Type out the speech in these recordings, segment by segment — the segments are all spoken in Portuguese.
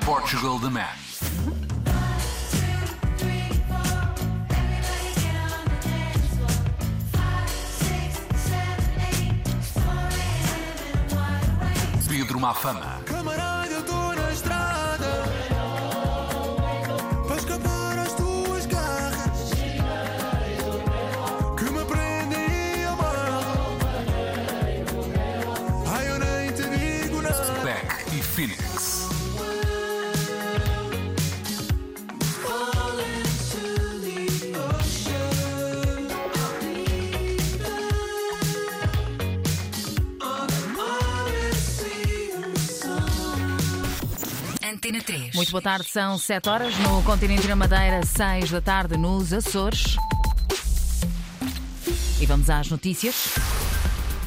Portugal the Man. Pedro Mafama. Camarada, Muito boa tarde, são 7 horas no continente da Madeira, 6 da tarde nos Açores. E vamos às notícias.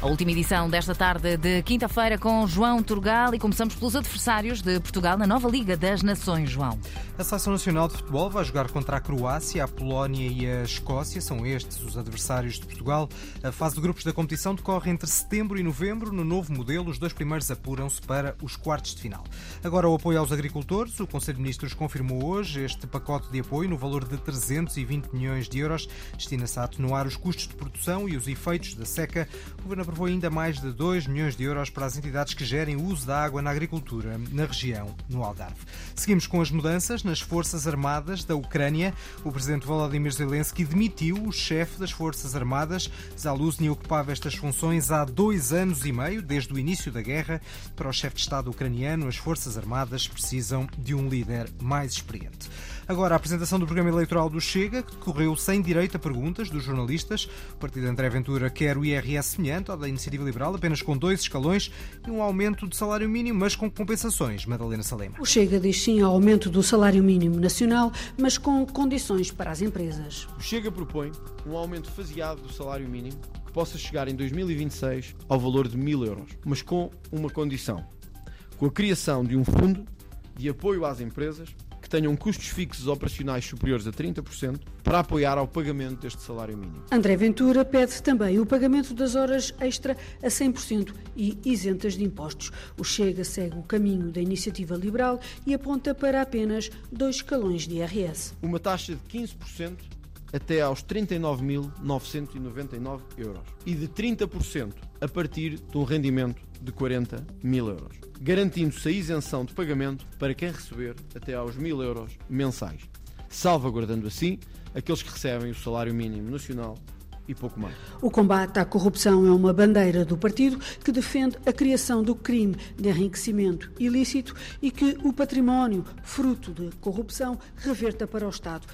A última edição desta tarde de quinta-feira com João Turgal e começamos pelos adversários de Portugal na nova Liga das Nações, João. A Seleção Nacional de Futebol vai jogar contra a Croácia, a Polónia e a Escócia. São estes os adversários de Portugal. A fase de grupos da competição decorre entre setembro e novembro. No novo modelo, os dois primeiros apuram-se para os quartos de final. Agora, o apoio aos agricultores. O Conselho de Ministros confirmou hoje este pacote de apoio no valor de 320 milhões de euros. Destina-se a atenuar os custos de produção e os efeitos da seca. O Governo aprovou ainda mais de 2 milhões de euros para as entidades que gerem o uso da água na agricultura na região, no Algarve. Seguimos com as mudanças nas Forças Armadas da Ucrânia. O presidente Volodymyr Zelensky demitiu o chefe das Forças Armadas. Zaluzny ocupava estas funções há dois anos e meio, desde o início da guerra. Para o chefe de Estado ucraniano, as Forças Armadas precisam de um líder mais experiente. Agora, a apresentação do programa eleitoral do Chega, que decorreu sem direito a perguntas dos jornalistas. O partido André Ventura quer o IRS semelhante ao da Iniciativa Liberal, apenas com dois escalões e um aumento de salário mínimo, mas com compensações. Madalena Salema. O Chega diz sim ao aumento do salário mínimo nacional, mas com condições para as empresas. O Chega propõe um aumento faseado do salário mínimo que possa chegar em 2026 ao valor de mil euros, mas com uma condição: com a criação de um fundo de apoio às empresas tenham custos fixos operacionais superiores a 30% para apoiar ao pagamento deste salário mínimo. André Ventura pede também o pagamento das horas extra a 100% e isentas de impostos. O Chega segue o caminho da iniciativa liberal e aponta para apenas dois escalões de IRS. Uma taxa de 15% até aos 39.999 euros e de 30% a partir de um rendimento de 40 mil euros, garantindo-se a isenção de pagamento para quem receber até aos mil euros mensais, salvaguardando assim aqueles que recebem o salário mínimo nacional e pouco mais. O combate à corrupção é uma bandeira do partido que defende a criação do crime de enriquecimento ilícito e que o património, fruto de corrupção, reverta para o Estado.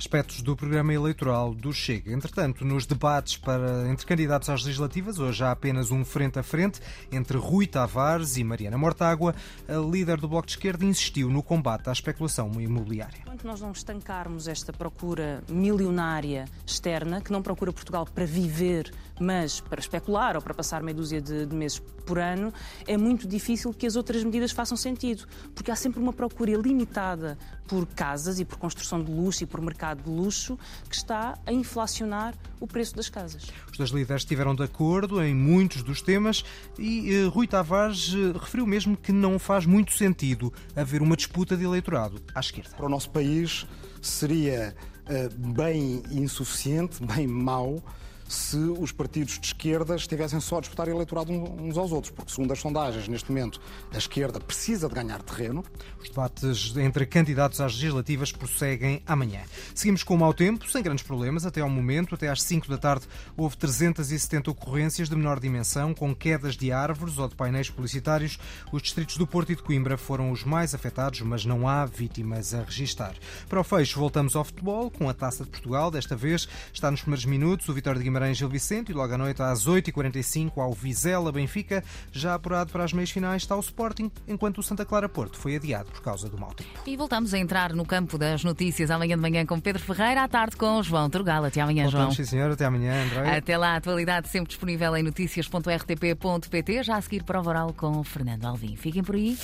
Aspectos do programa eleitoral do Chega. Entretanto, nos debates para, entre candidatos às legislativas, hoje há apenas um frente a frente entre Rui Tavares e Mariana Mortágua. A líder do Bloco de Esquerda insistiu no combate à especulação imobiliária. Enquanto nós não estancarmos esta procura milionária externa, que não procura Portugal para viver, mas para especular ou para passar meia dúzia de, de meses por ano, é muito difícil que as outras medidas façam sentido, porque há sempre uma procura limitada por casas e por construção de luxo e por mercado de luxo que está a inflacionar o preço das casas. Os dois líderes estiveram de acordo em muitos dos temas e eh, Rui Tavares eh, referiu mesmo que não faz muito sentido haver uma disputa de eleitorado à esquerda. Para o nosso país seria eh, bem insuficiente, bem mau, se os partidos de esquerda estivessem só a disputar eleitorado uns aos outros, porque, segundo as sondagens, neste momento, a esquerda precisa de ganhar terreno. Os debates entre candidatos às legislativas prosseguem amanhã. Seguimos com o mau tempo, sem grandes problemas, até ao momento. Até às 5 da tarde houve 370 ocorrências de menor dimensão, com quedas de árvores ou de painéis publicitários. Os distritos do Porto e de Coimbra foram os mais afetados, mas não há vítimas a registar. Para o fecho, voltamos ao futebol, com a Taça de Portugal. Desta vez está nos primeiros minutos o Vitória de Guimarães Guimarães Gil Vicente e logo à noite às 8h45 ao Vizela Benfica. Já apurado para as meias finais está o Sporting, enquanto o Santa Clara Porto foi adiado por causa do mau tempo. E voltamos a entrar no campo das notícias amanhã de manhã com Pedro Ferreira, à tarde com João Turgal. Até amanhã, Voltamos, João. sim senhor, até amanhã, André. Até lá, a atualidade sempre disponível em notícias.rtp.pt. Já a seguir para o Voral com Fernando Alvim. Fiquem por aí.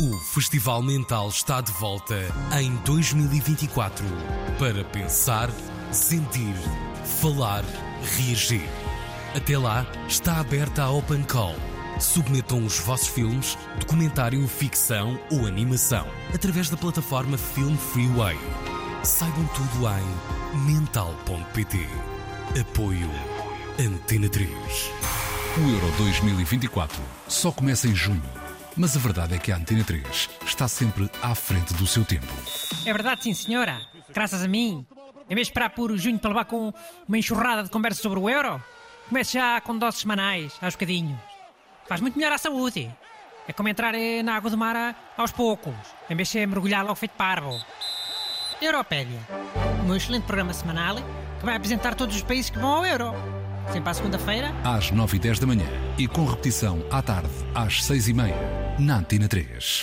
O Festival Mental está de volta em 2024 para pensar, sentir, falar, reagir. Até lá, está aberta a Open Call. Submetam os vossos filmes, documentário, ficção ou animação através da plataforma Film Freeway. Saibam tudo em mental.pt. Apoio Antena 3. O Euro 2024 só começa em junho, mas a verdade é que a Antena 3 está sempre à frente do seu tempo. É verdade, sim, senhora. Graças a mim. Em vez de esperar por junho para levar com uma enxurrada de conversa sobre o euro, comece já com doses semanais, aos bocadinhos. Faz muito melhor à saúde. É como entrar eh, na água do mar aos poucos, em vez de mergulhar logo feito parvo. Europédia, meu excelente programa semanal que vai apresentar todos os países que vão ao euro. Sempre à segunda-feira, Às 9 e 10 da manhã e com repetição à tarde, às 6 e meia, na Antena 3.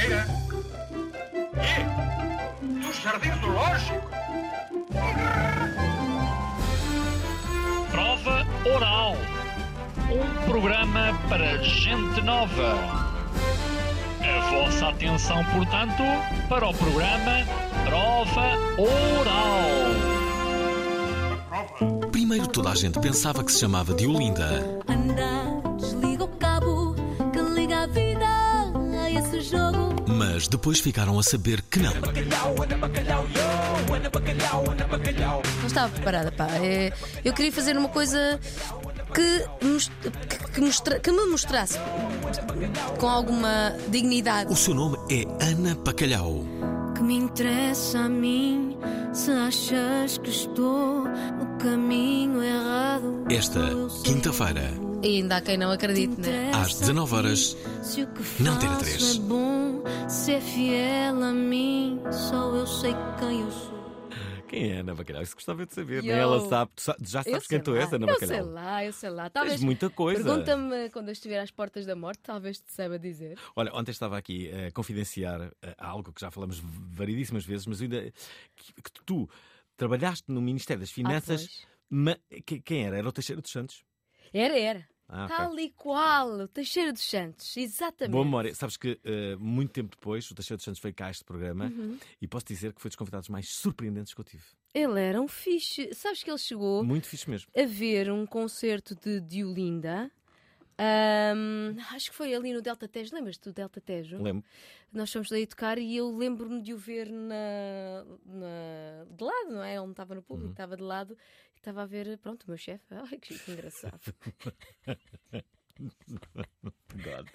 É Figueira? E? Dos Jardins do Lógico? Prova Oral. Um programa para gente nova. A vossa atenção, portanto, para o programa Prova Oral. Primeiro toda a gente pensava que se chamava Diolinda. Anda, Mas depois ficaram a saber que não. Não estava preparada, pá. É, eu queria fazer uma coisa que, que, que mostra- que me mostrasse com alguma dignidade. O seu nome é Ana Pacalhau. Que me interessa a mim se achas que estou no caminho errado. Esta quinta-feira, E ainda há quem não acredite, né? às 19 horas, Se o que Não Antena faço 3. Bom, se é fiel a mim, só eu sei quem eu sou. Quem é Ana Bacalhau? Isso gostava de saber. Yo. né? Ela sabe, já Eu sabes quem tu és, Ana Eu Bacalhau. sei lá, eu sei lá. Talvez, muita coisa. Pergunta-me quando eu estiver às portas da morte, talvez te saiba dizer. Olha, ontem estava aqui a confidenciar eh, algo que já falamos variedíssimas vezes, mas ainda que, que tu trabalhaste no Ministério das Finanças. pois. ma- que- quem era? Era o Teixeira dos Santos? Era, era. Ah. Tal e qual, o Teixeira dos Santos, exatamente. Boa memória. Sabes que eh, muito tempo depois o Teixeira dos Santos veio cá a este programa Uhum. e posso dizer que foi dos convidados mais surpreendentes que eu tive. Ele era um fixe. Sabes que ele chegou Muito fixe mesmo. a ver um concerto de Diolinda. Ahm, acho que foi ali no Delta Tejo. Lembras-te do Delta Tejo? Lembro. Nós fomos daí tocar e eu lembro-me de o ver na, na- de lado, não é? Ele não estava no Uhum. público, estava de lado estava a ver, pronto, o meu chefe. Ai, que engraçado. God.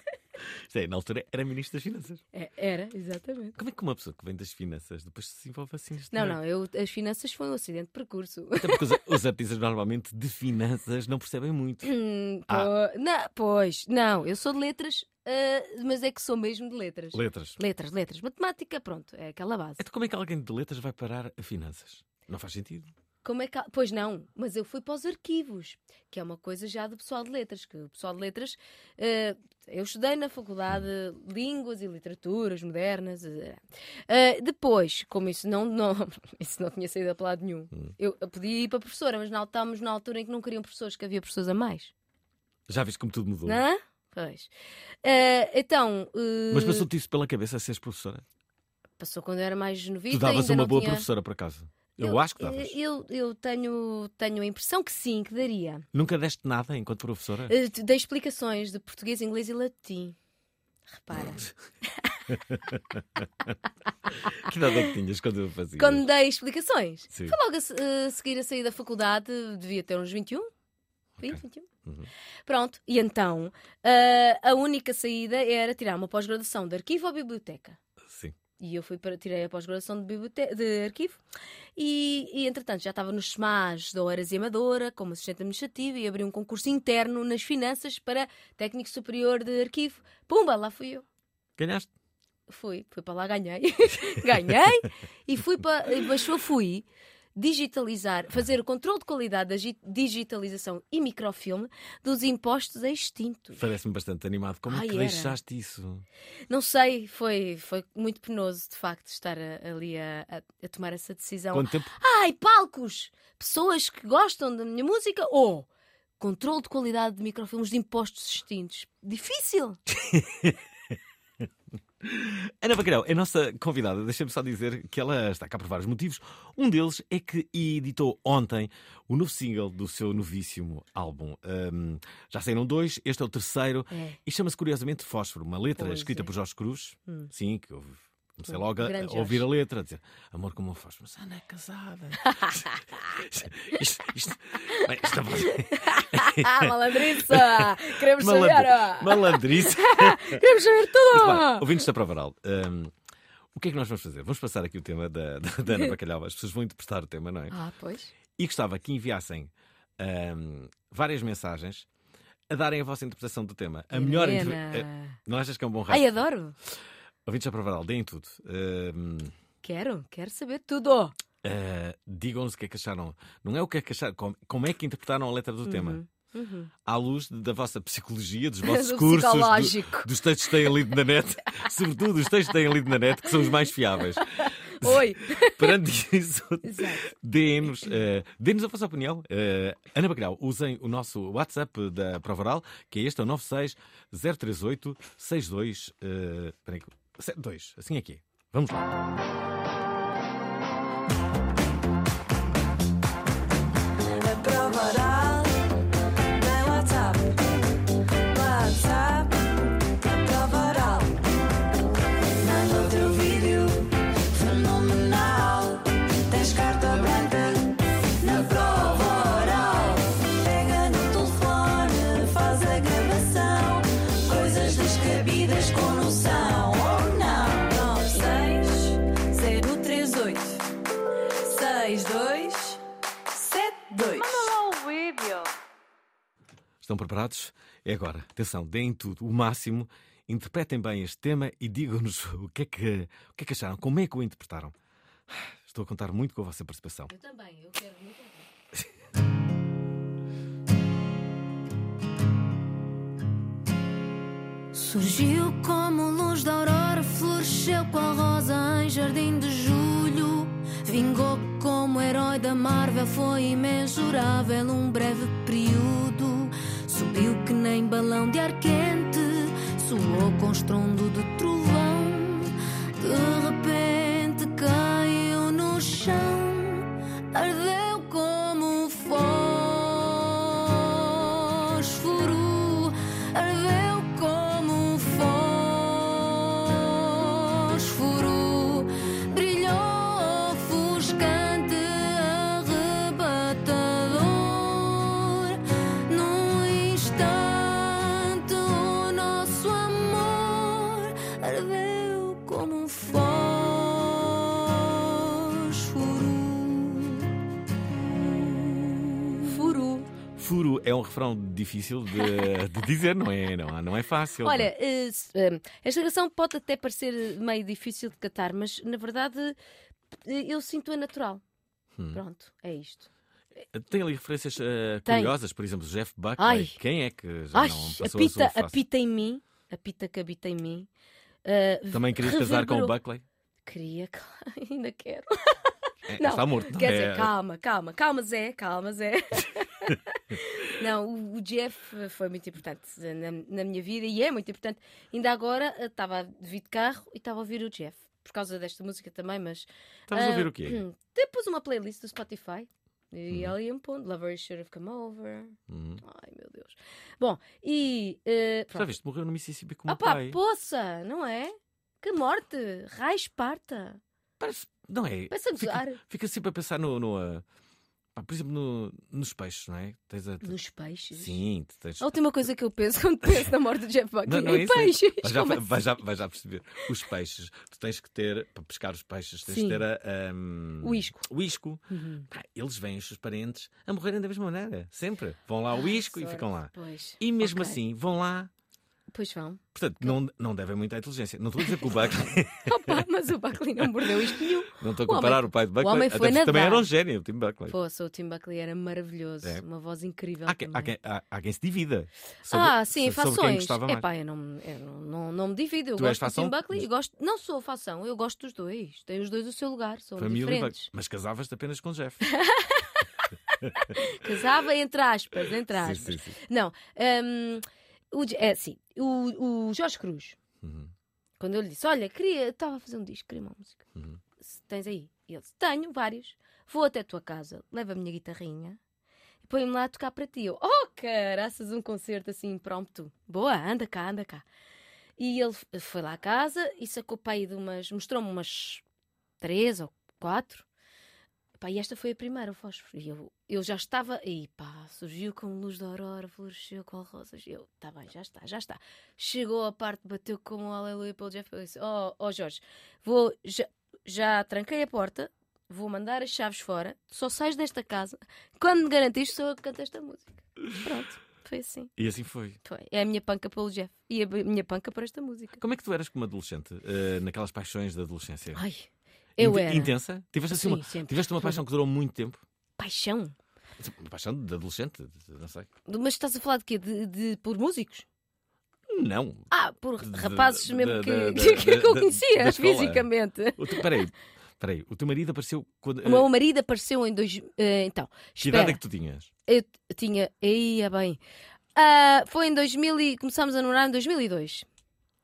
Isto é, na altura era Ministro das Finanças. É, era, exatamente. Como é que uma pessoa que vem das finanças depois se envolve assim neste Não, não, eu, as finanças foi um acidente de percurso. Até porque os, os artistas normalmente de finanças não percebem muito. Hum, Ah. po- não, pois, não, eu sou de letras, ah, mas é que sou mesmo de letras. Letras. Letras, letras. Matemática, pronto, é aquela base. Então como é que alguém de letras vai parar a finanças? Não faz sentido. Como é que. Pois não, mas eu fui para os arquivos, que é uma coisa já do pessoal de letras, que o pessoal de letras. ah, eu estudei na faculdade Línguas e Literaturas Modernas. ah, depois, como isso não, não, isso não tinha saído para lado nenhum, Hum. eu, eu podia ir para professora, mas não estávamos na altura em que não queriam professores, que havia professores a mais. Já viste como tudo mudou. Não? Pois. Ah, então. ah, Mas passou-te isso pela cabeça a seres professora? Passou quando eu era mais novita. tu davas uma boa tinha- professora por acaso? Eu, acho que davas. Eu, eu tenho, tenho a impressão que sim, que daria. Nunca deste nada enquanto professora? Eh, Dei explicações de português, inglês e latim. Repara. que idade é que tinhas quando eu fazia? Quando dei explicações, Sim. foi logo a, a seguir a sair da faculdade, devia ter uns 21. 20, 21. Uhum. Pronto, e então eh, a única saída era tirar uma pós-graduação de arquivo ou biblioteca. E eu fui para, tirei a pós-graduação de, de arquivo e, e, entretanto, já estava nos SMAs da Oeiras e Amadora como assistente administrativo e abri um concurso interno nas finanças para técnico superior de arquivo. Pumba, lá fui eu. Ganhaste? Fui, fui para lá, ganhei. ganhei e fui para. Mas só fui digitalizar, fazer o controle de qualidade da gi- digitalização e microfilme dos impostos extintos. Parece-me bastante animado. Como Ai, é que era. deixaste isso? Não sei, foi, foi muito penoso, de facto, estar a- ali a, a- a tomar essa decisão. Quanto tempo? Ai, palcos! Pessoas que gostam da minha música ou controle de qualidade de microfilmes de impostos extintos. Difícil! Ana Bacalhau, a nossa convidada, deixa-me só dizer que ela está cá por vários motivos. Um deles é que editou ontem o novo single do seu novíssimo álbum. Hum, já saíram dois, este é o terceiro É. e chama-se curiosamente Fósforo, uma letra Pois escrita é. por Jorge Cruz. Hum. Sim, que eu comecei logo a, a ouvir a letra, a dizer amor como um fósforo. Mas Ana é casada. isto, isto, bem, isto Ah, malandriça! Queremos Malandri- saber! ah. Malandrice. Queremos saber tudo! bem, ouvintes da Prova Oral, hum, o que é que nós vamos fazer? Vamos passar aqui o tema da, da, da Ana Bacalhau. As pessoas vão interpretar o tema, não é? Ah, pois. E gostava que enviassem hum, várias mensagens a darem a vossa interpretação do tema. A melhor Helena. interpretação. Não achas que é um bom resto? Ai, adoro! Ouvintes da Prova Oral, deem tudo. Hum, Quero, quero saber tudo! uh, Digam-nos o que é que acharam. Não é o que é que acharam, como, como é que interpretaram a letra do tema. Uhum. À luz da vossa psicologia, dos vossos Do cursos, do- dos textos que têm lido na net, sobretudo os textos que têm lido na net, que são os mais fiáveis. Oi! Perante isso, Exato. dê-nos eh, dê-nos a vossa opinião. Eh, Ana Bacalhau, usem o nosso WhatsApp da Prova Oral, que é este, é o 96 038 62. eh, 72. Assim é que é. Vamos lá. Estão preparados? É agora. Atenção, deem tudo, o máximo. Interpretem bem este tema e digam-nos o que, é que, o que é que acharam, como é que o interpretaram. Estou a contar muito com a vossa participação. Eu também, eu quero muito. Surgiu como luz da aurora, floresceu qual rosa em jardim de julho. Vingou como herói da Marvel, foi imensurável um breve período. Que nem balão de ar quente, soou com estrondo de trovão. De repente é um refrão difícil de, de dizer, não é? Não, não é fácil. Olha, eh, eh, esta canção pode até parecer meio difícil de catar, mas na verdade eh, eu sinto-a natural. Hum. Pronto, é isto. Tem ali referências Tem. curiosas, por exemplo, Jeff Buckley. Ai. Quem é que já Ai, não passou a a sua pita, a face? pita em mim, a pita que habita em mim. eh, Também querias casar com o reverberou- Buckley? Queria, claro, ainda quero. É, Não, está morto, não Quer é? dizer, calma, calma, calma, Zé, calma, Zé. não, o, o Jeff foi muito importante na, na minha vida e é muito importante. Ainda agora eh, estava a vir de carro e estava a ouvir o Jeff, por causa desta música também, mas. Estavas a ah, ouvir o quê? hum, Depois uma playlist do Spotify. E ela ia-me pondo. Lover Should Have Come Over. Uhum. Ai, meu Deus. Bom, e. eh, Já viste, morreu no Mississippi com o Ah pá, pai. poça, não é? Que morte! Raio esparta! Parece, não é? Parece a fica, fica sempre a pensar no. no, ah, Pá, por exemplo, no- nos peixes, não é? Tens a- Nos peixes? Sim, tens. A última coisa que eu penso quando penso na morte de Jeff Buckley Não, não é é é- peixes. Vais já, assim? vais já- vais já perceber. Os peixes, tu tens que ter, para pescar os peixes, tens Sim. que ter a, um, O isco. O isco. Uhum. Pá, eles veem os seus parentes a morrerem da mesma maneira. Sempre. Vão lá ao isco e sorte. ficam lá. Pois. E mesmo Ok. assim, vão lá. Pois vão. Portanto, não, não devem muito à inteligência. Não estou a dizer que o Buckley. Opa, mas o Buckley não mordeu isto nenhum. não estou a O homem- comparar o, pai de Buckley. O homem foi porque também nadar. era um gênio, o Tim Buckley. Poxa, o Tim Buckley era maravilhoso. É. Uma voz incrível. Há quem, há, quem, há, há quem se divida. sobre- ah, sim, sobre quem fações. gostava mais. Epá, eu não, eu não, não, não me divido. Eu Tu gosto do? Tim Buckley e gosto. Não sou fação, eu gosto dos dois. Tem os dois o seu lugar, são Família diferentes. Mas casavas-te apenas com Jeff. Casava entre aspas, entre Sim, aspas. sim, sim. Não, hum, o, é assim, o, o Jorge Cruz, Uhum. quando eu lhe disse, olha, queria, estava a fazer um disco, queria uma música. Uhum. Se tens aí? E ele disse, tenho vários. Vou até a tua casa, levo a minha guitarrinha e põe-me lá a tocar para ti. Eu, oh, caraças, um concerto assim impromptu. Boa, anda cá, anda cá. E ele foi lá à casa e sacou para aí de umas, mostrou-me umas três ou quatro. Pá, e esta foi a primeira, o fósforo. E eu, eu já estava, e pá, surgiu com luz da aurora, floresceu com rosas. Eu, tá bem, já está, já está. Chegou a parte, bateu com o aleluia pelo Jeff. Eu disse, oh, oh Jorge, vou, já, já tranquei a porta, vou mandar as chaves fora, só sais desta casa. Quando me garantiste, sou eu que canto esta música. Pronto, foi assim. E assim foi. Foi. É a minha panca pelo Jeff e a minha panca para esta música. Como é que tu eras como adolescente? eh, naquelas paixões da adolescência? Ai, eu era. Intensa? Tiveste, assim Sim, uma, sempre. tiveste uma paixão que durou muito tempo? Paixão? Uma paixão de adolescente? de- Não sei. Mas estás a falar de quê? De, de- por músicos? Não. Ah, por De- rapazes de- mesmo de- que, de- que, eu de- conhecia da escola. fisicamente. O teu, peraí, peraí. O teu marido apareceu quando. O meu marido apareceu em dois. eh, então, que espera. idade é que tu tinhas? Eu t- tinha. Ia bem. Ah, foi em 2000 e começámos a namorar em 2002.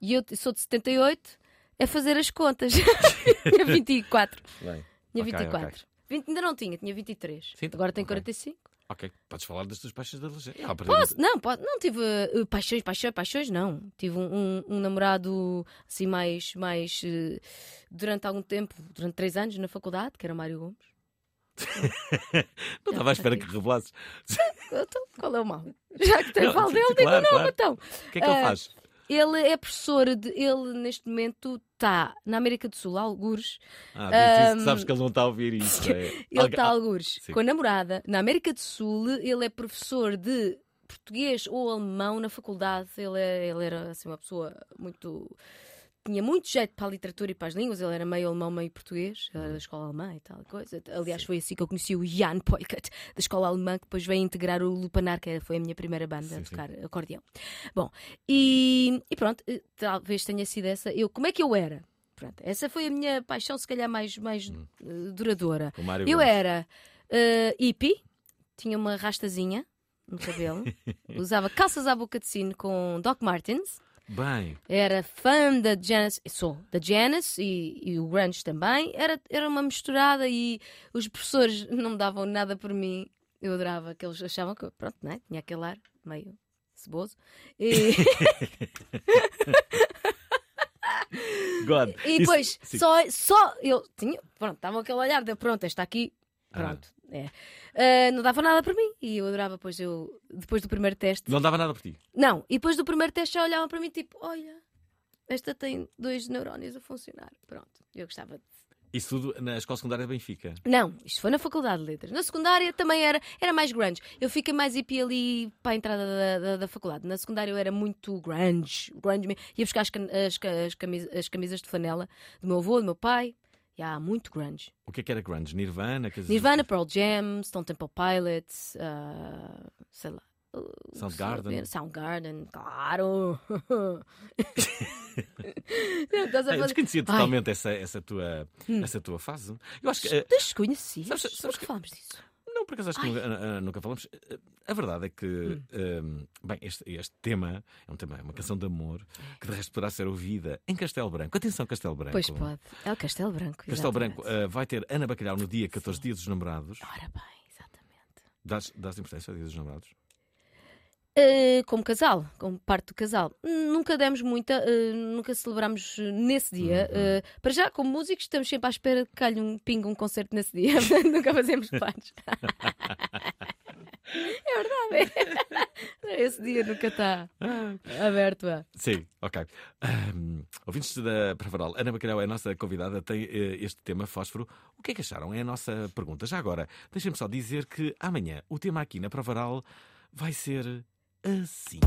E eu t- sou de 78. É fazer as contas. tinha 24. Bem, Tinha ok, 24. ok. 20 ainda não tinha, tinha 23. Sim, Agora tenho ok. 45. Ok, podes falar das tuas paixões de adolescente. Ah, Posso? Não, pode. não tive eh, paixões, paixões, paixões, não. Tive um, um- um namorado assim mais, mais eh, durante algum tempo, durante três anos na faculdade, que era Mário Gomes. Não estava à espera que revelasses. Então, qual é o mal? Já que tem falo sim, dele, digo claro, não, então. O que é que ele Ah, faz? Ele é professor, de, ele neste momento está na América do Sul, algures. Ah, isso que Ahm, sabes que ele não está a ouvir isso. É... Ele está algures Sim. com a namorada. Na América do Sul, ele é professor de português ou alemão na faculdade. Ele, é- ele era assim, uma pessoa muito. Tinha muito jeito para a literatura e para as línguas. Ele era meio alemão, meio português. Ele era da escola alemã e tal coisa. Aliás, foi assim que eu conheci o Jan Poikat, da escola alemã, que depois veio integrar o Lupanar, que foi a minha primeira banda a Sim, sim. tocar acordeão. Bom, e, e pronto, eh, talvez tenha sido essa. Eu, como é que eu era? Pronto, essa foi a minha paixão, se calhar mais, mais eh, duradoura. Eu Gomes. era eh, hippie, tinha uma rastazinha no cabelo, usava calças à boca de sino com Doc Martens. Bem, Era fã da Janis, sou da Janis e, e o grunge também. Era, era uma misturada e os professores não me davam nada por mim. Eu adorava que eles achavam que, pronto, né? tinha aquele ar meio ceboso. E, God. e Isso- depois, sim. só, só eu tinha, pronto, estava aquele olhar de pronto, está aqui, pronto. É. Ah, não dava nada para mim e eu adorava, depois eu, depois do primeiro teste, Não dava nada por ti. não, e depois do primeiro teste já olhavam para mim tipo, olha, esta tem dois neurónios a funcionar. Pronto, eu gostava de. Isso tudo na escola secundária de Benfica. Não, isto foi na Faculdade de Letras. Na secundária também era, era mais grunge. Eu fiquei mais hippie ali para a entrada da, da, da faculdade. Na secundária eu era muito grunge. grunge. Ia buscar as, as, as, camisas, as camisas de flanela do meu avô, do meu pai. Já, muito grunge. O que é que era grunge? Nirvana? dizer- Nirvana, Pearl Jam, Stone Temple Pilots, ah, sei lá. uh, Soundgarden. Soundgarden, claro. Não, estás a eu desconhecia Ai, totalmente essa, essa, tua, Hum. essa tua fase. Eu acho que. eh, Desconhecias? Sabes, sabes que que- falamos disso? Não, por acaso acho que nunca, ah, nunca falamos. Eh, A verdade é que, Hum. eh, bem, este, este tema é um tema, é uma canção de amor que de resto poderá ser ouvida em Castelo Branco. Atenção, Castelo Branco. Pois pode. É o Castelo Branco. Castelo exatamente. Branco eh, vai ter Ana Bacalhau no dia 14, dia dos namorados. Ora bem, exatamente. Dás, dás importância ao dia dos namorados? Uh, como casal, como parte do casal. Nunca demos muita, uh, nunca celebramos nesse dia. Uh, para já, como músicos, estamos sempre à espera que calhe um pingo um concerto nesse dia. nunca fazemos planos. é verdade. Esse dia nunca está aberto a. Sim, ok. Um, ouvintes da Pravaral, Ana Bacalhau é a nossa convidada, tem eh, este tema fósforo. O que é que acharam? É a nossa pergunta. Já agora, deixem-me só dizer que amanhã o tema aqui na Pravaral vai ser assim.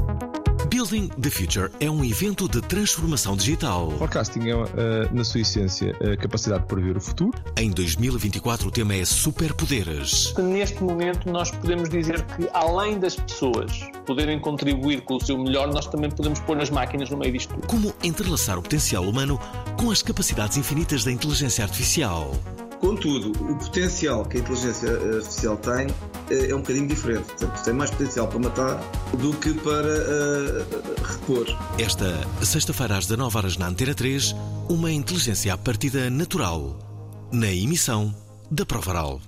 Building the Future é um evento de transformação digital. Podcasting é, eh, na sua essência, a capacidade de prever o futuro. Em 2024, o tema é superpoderes. Neste momento, nós podemos dizer que, além das pessoas poderem contribuir com o seu melhor, nós também podemos pôr as máquinas no meio disto tudo. Como entrelaçar o potencial humano com as capacidades infinitas da inteligência artificial. Contudo, o potencial que a inteligência artificial tem eh, é um bocadinho diferente. Portanto, tem mais potencial para matar do que para uh, repor. Esta sexta-feira às 19 horas na Antena 3, uma inteligência à partida natural. Na emissão da Provaral.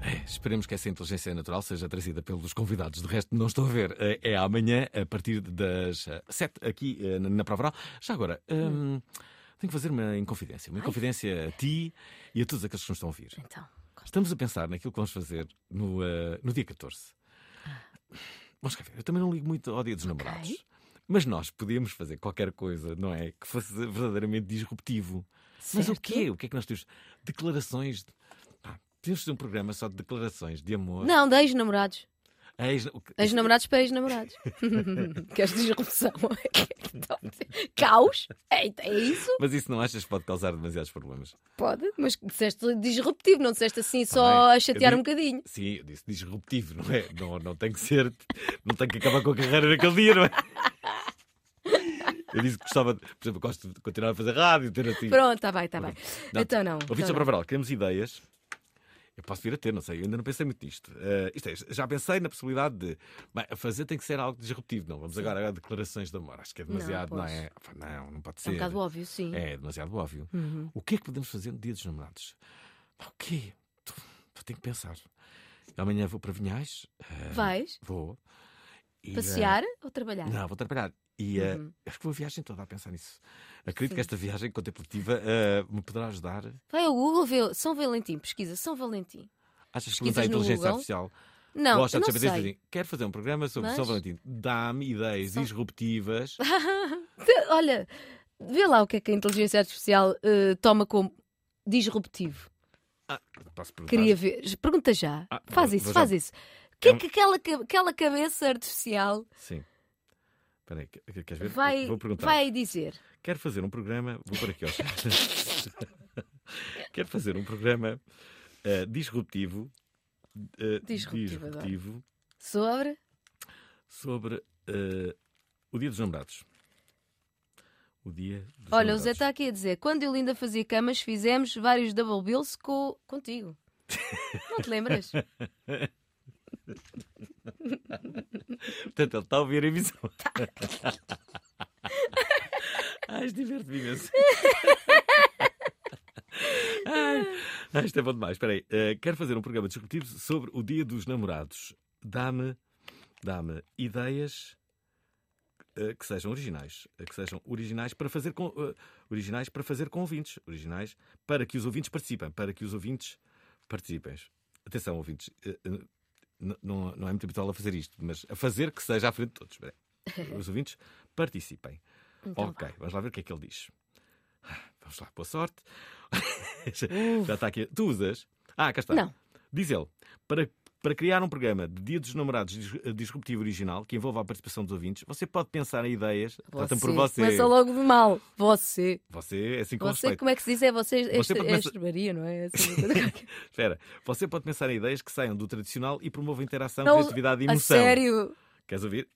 É, esperemos que essa inteligência natural seja trazida pelos convidados. De resto, não estou a ver. É, é amanhã, a partir das 7 aqui eh, na Provaral. Já agora. Hum, tenho que fazer uma inconfidência. Uma inconfidência a ti e a todos aqueles que nos estão a ouvir. Então, Estamos a pensar naquilo que vamos fazer no, uh, no dia 14. Vamos cá ver. Eu também não ligo muito ao dia dos namorados. Mas nós podíamos fazer qualquer coisa, não é? Que fosse verdadeiramente disruptivo. Mas o Certo. quê? O que é que nós temos? Declarações. de- Pá, podemos fazer um programa só de declarações de amor. Não, de ex-namorados. Ex- que- Ex-namorados para ex-namorados. Queres disrupção? Caos? É, é isso? Mas isso não achas que pode causar demasiados problemas? Pode, mas disseste disruptivo, não disseste assim só a chatear um di- bocadinho. Sim, eu disse disruptivo, não é? Não, não tem que ser. Não tem que acabar com a carreira naquele dia, não é? Eu disse que gostava, de, por exemplo, gosto de continuar a fazer rádio, ter assim. Pronto, está bem, está bem. Então não. Ouvintes então não. Provaral, queremos ideias. Eu posso vir a ter, não sei, eu ainda não pensei muito nisto. Eh, isto é, já pensei na possibilidade de. Bem, a fazer tem que ser algo disruptivo, não. Vamos agora a declarações de amor. Acho que é Não, demasiado, não, pois. é? Não, não pode É ser. um bocado óbvio, sim. É, demasiado óbvio. Uhum. O que é que podemos fazer no dia dos namorados? O quê? Tenho que pensar. Amanhã vou para Vinhais. eh, Vais? Vou. E, Passear ou trabalhar? Não, vou trabalhar. E eh, Uhum. acho que vou a viagem toda a pensar nisso. Acredito Sim. que esta viagem contemplativa eh, me poderá ajudar. Vai ao Google, vê São Valentim, pesquisa São Valentim. Achas que usa a inteligência Google? artificial? Não, Gosta de não saber sei. quero fazer um programa sobre Mas- São Valentim. Dá-me ideias disruptivas. Olha, vê lá o que é que a inteligência artificial eh, toma como disruptivo. Posso perguntar? Queria ver. Pergunta já. Ah, faz vou- isso, vou faz já- isso. O que é É um- que aquela, aquela cabeça artificial Sim. Espera aí, que- queres ver? vai, Vou perguntar. vai dizer? Quero fazer um programa. Vou por aqui, ó. Quero fazer um programa eh, disruptivo. eh, Disruptivo, disruptivo Sobre? sobre eh, o Dia dos Namorados. O Dia dos Olha, o Namorados. Zé está aqui a dizer: quando eu linda fazia camas, fizemos vários double bills com... contigo. Não te lembras? Portanto, ele está a ouvir a emissão. Ai, isto diverte-me imenso. Ai, isto é bom demais. Espera aí. Eh, quero fazer um programa disruptivo sobre o Dia dos Namorados. Dá-me dá-me ideias eh, que sejam originais. eh, Que sejam originais para fazer com, originais para fazer com ouvintes. Originais para que os ouvintes participem. Para que os ouvintes participem. Atenção, ouvintes. Não, não é muito habitual a fazer isto, mas a fazer que seja à frente de todos. Os ouvintes participem. Então ok, vamos lá ver o que é que ele diz. Ah, Vamos lá, boa sorte. Já está aqui. Tu usas? Ah, cá está. Não. Diz ele, para, para criar um programa de Dia dos Namorados dis- disruptivo original que envolva a participação dos ouvintes, você pode pensar em ideias. Tratam por você. Começa logo de mal. Você. Você é assim com Você, respeito. como é que se diz? É você, Você é pensar- estrebaria, não é? Assim, coisa qualquer. Espera, você pode pensar em ideias que saiam do tradicional e promovam interação, Não, criatividade e a emoção. sério? Queres ouvir?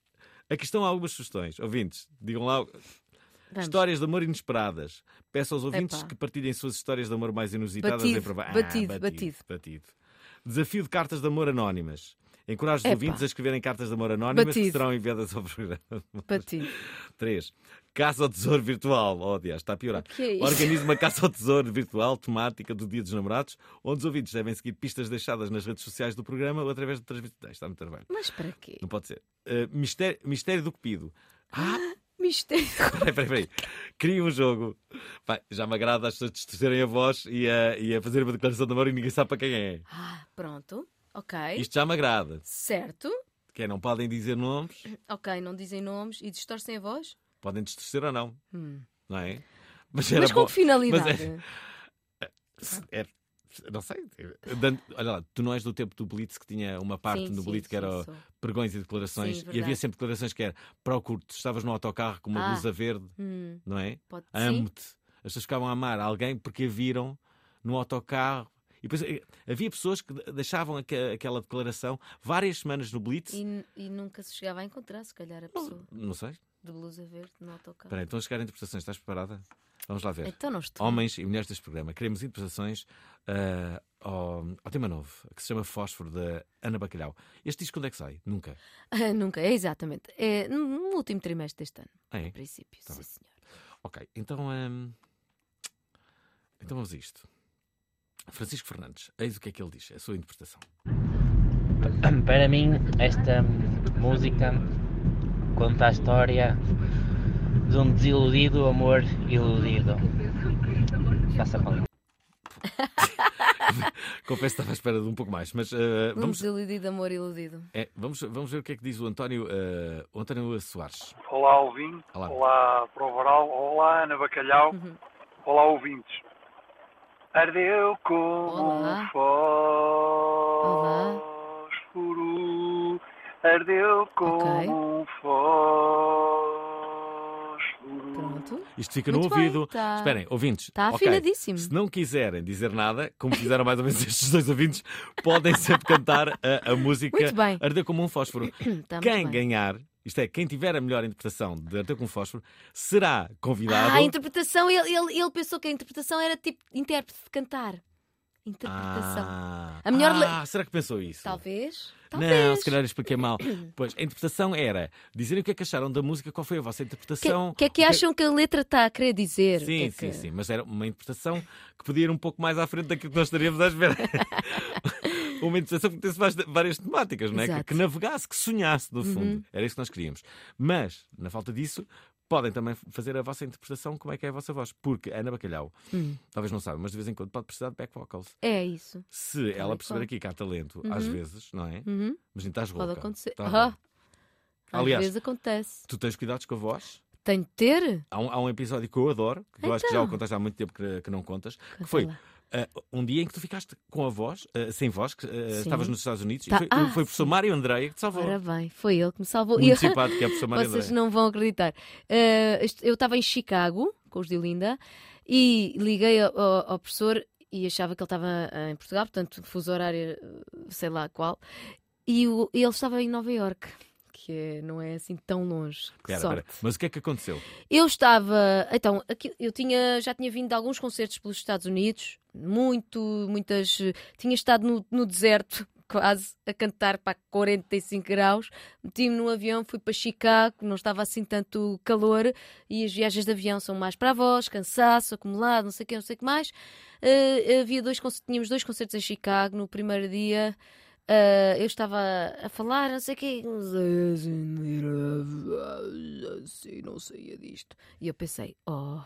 Aqui estão algumas sugestões. Ouvintes, digam lá. Vamos. Histórias de amor inesperadas. Peço aos ouvintes Epá. que partilhem suas histórias de amor mais inusitadas Batido, em prova- Ah, batido, batido, batido. Desafio de cartas de amor anónimas. Encorajo os ouvintes a escreverem cartas de amor anónimas que Batido. serão enviadas ao programa. Batido. 3. Caça ao tesouro virtual. Oh, Deus, está a piorar. que é isso? Organiza uma caça ao tesouro virtual temática do Dia dos Namorados, onde os ouvintes devem seguir pistas deixadas nas redes sociais do programa ou através de transmissões. Está muito trabalho. Mas para quê? Não pode ser. Uh, mistério, mistério do Cupido. Ah! Mistério. Peraí, peraí, peraí. Cria um jogo. Vai, já me agrada as pessoas distorcerem a voz e a, e a fazer uma declaração de amor e ninguém sabe para quem é. Ah, pronto. Ok. Isto já me agrada. Certo. Que é, não podem dizer nomes, Ok, não dizem nomes e distorcem a voz? podem distorcer ou não. Hum. Não é? Mas era com bom. que finalidade? Mas é- é- não sei. Dan- Olha lá, tu não és do tempo do Blitz que tinha uma parte Sim, no sim, Blitz que sim, era sou. pregões e declarações Sim, e havia sempre declarações que era procuro, tu estavas no autocarro com uma Ah. blusa verde, Hum. não é? Pode- sim. Amo-te. As pessoas ficavam a amar alguém porque a viram no autocarro. E depois eh, havia pessoas que de- deixavam aque- aquela declaração várias semanas no Blitz. E, e nunca se chegava a encontrar, se calhar, a pessoa Não sei. de blusa verde no autocarro. Espera aí, estão a chegar interpretações. Estás preparada? Vamos lá ver. Então não estou. Homens e mulheres deste programa. Queremos interpretações ah, ao, ao tema novo, que se chama Fósforo, da Ana Bacalhau. Este disco quando é que sai? Nunca. Ah, nunca, é exatamente. É no último trimestre deste ano, Ah, é? em princípio. Tá sim, bem. senhor. Ok, então. hum, então vamos a isto. Francisco Fernandes, eis o que é que ele diz, a sua interpretação. Para mim, esta música conta a história de um desiludido amor iludido. Faça com Confesso que estava à espera de um pouco mais, mas Um vamos, desiludido amor iludido. é, vamos, vamos ver o que é que diz o António, ah, o António Soares. Olá, ouvinte. Olá. Olá, Provaral. Olá, Ana Bacalhau. Uhum. Olá, ouvintes. Ardeu como Olá. um fósforo. Ardeu como um fósforo. Pronto. Isto fica Muito no bem, ouvido. tá. Esperem, ouvintes. Tá ok, afinadíssimo. Se não quiserem dizer nada, como fizeram mais ou menos estes dois ouvintes, podem sempre cantar a, a música Muito bem. Arder como um Fósforo. Tá quem bem. ganhar, isto é, quem tiver a melhor interpretação de Arder como um Fósforo, será convidado. Ah, a interpretação, ele, ele, ele pensou que a interpretação era tipo intérprete de cantar. Interpretação. Ah, A melhor le- ah, será que pensou isso? Talvez. Não, Talvez. se calhar expliquei mal. Pois, a interpretação era dizerem o que é que acharam da música, qual foi a vossa O interpretação. que é que acham que a letra está a querer dizer? Sim, Que é sim, que- sim, mas era uma interpretação que podia ir um pouco mais à frente daquilo que nós estaríamos à espera. uma interpretação que tivesse várias- temáticas, não é? Que, que navegasse, que sonhasse, no fundo. Uhum. Era isso que nós queríamos. Mas, na falta disso, podem também fazer a vossa interpretação, como é que é a vossa voz. Porque a Ana Bacalhau, Hum. talvez não saiba, mas de vez em quando pode precisar de back vocals. É isso. Se ela perceber aqui que há talento, Uhum. às vezes, não é? Uhum. Mas nem estás rouca. Pode acontecer. Tá Ah, rouca. às Aliás, vezes acontece. tu tens cuidados com a voz? Tem de ter? Há um, há um episódio que eu adoro, que eu acho que já o Então. contaste há muito tempo que, que não contas, que Conta foi lá. Ah, um dia em que tu ficaste com a voz, ah, sem voz, que Sim. estavas nos Estados Unidos, Tá- e foi, ah, foi o professor sim. Mário Andreia que te salvou. Ora bem, foi ele que me salvou. Muito E- simpático, é o professor Mário Vocês Andreia. não vão acreditar. Eu estava em Chicago com os de Olinda e liguei ao, ao- professor e achava que ele estava em Portugal, portanto, fuso horário, sei lá qual, e o- ele estava em Nova York, que é- não é assim tão longe. Que Espera, sorte. espera. Mas o que é que aconteceu? Eu estava. Então, aqui, eu tinha, já tinha vindo de alguns concertos pelos Estados Unidos, muito, muitas. Tinha estado no, no deserto, quase, a cantar para 45 graus. Meti-me no avião, fui para Chicago, não estava assim tanto calor, e as viagens de avião são mais para a voz, cansaço, acumulado, não sei o que, não sei o que mais. Eh, havia dois, tínhamos dois concertos em Chicago no primeiro dia. Eh, eu estava a falar, não sei o quê, assim, não saía disto. E eu pensei, oh,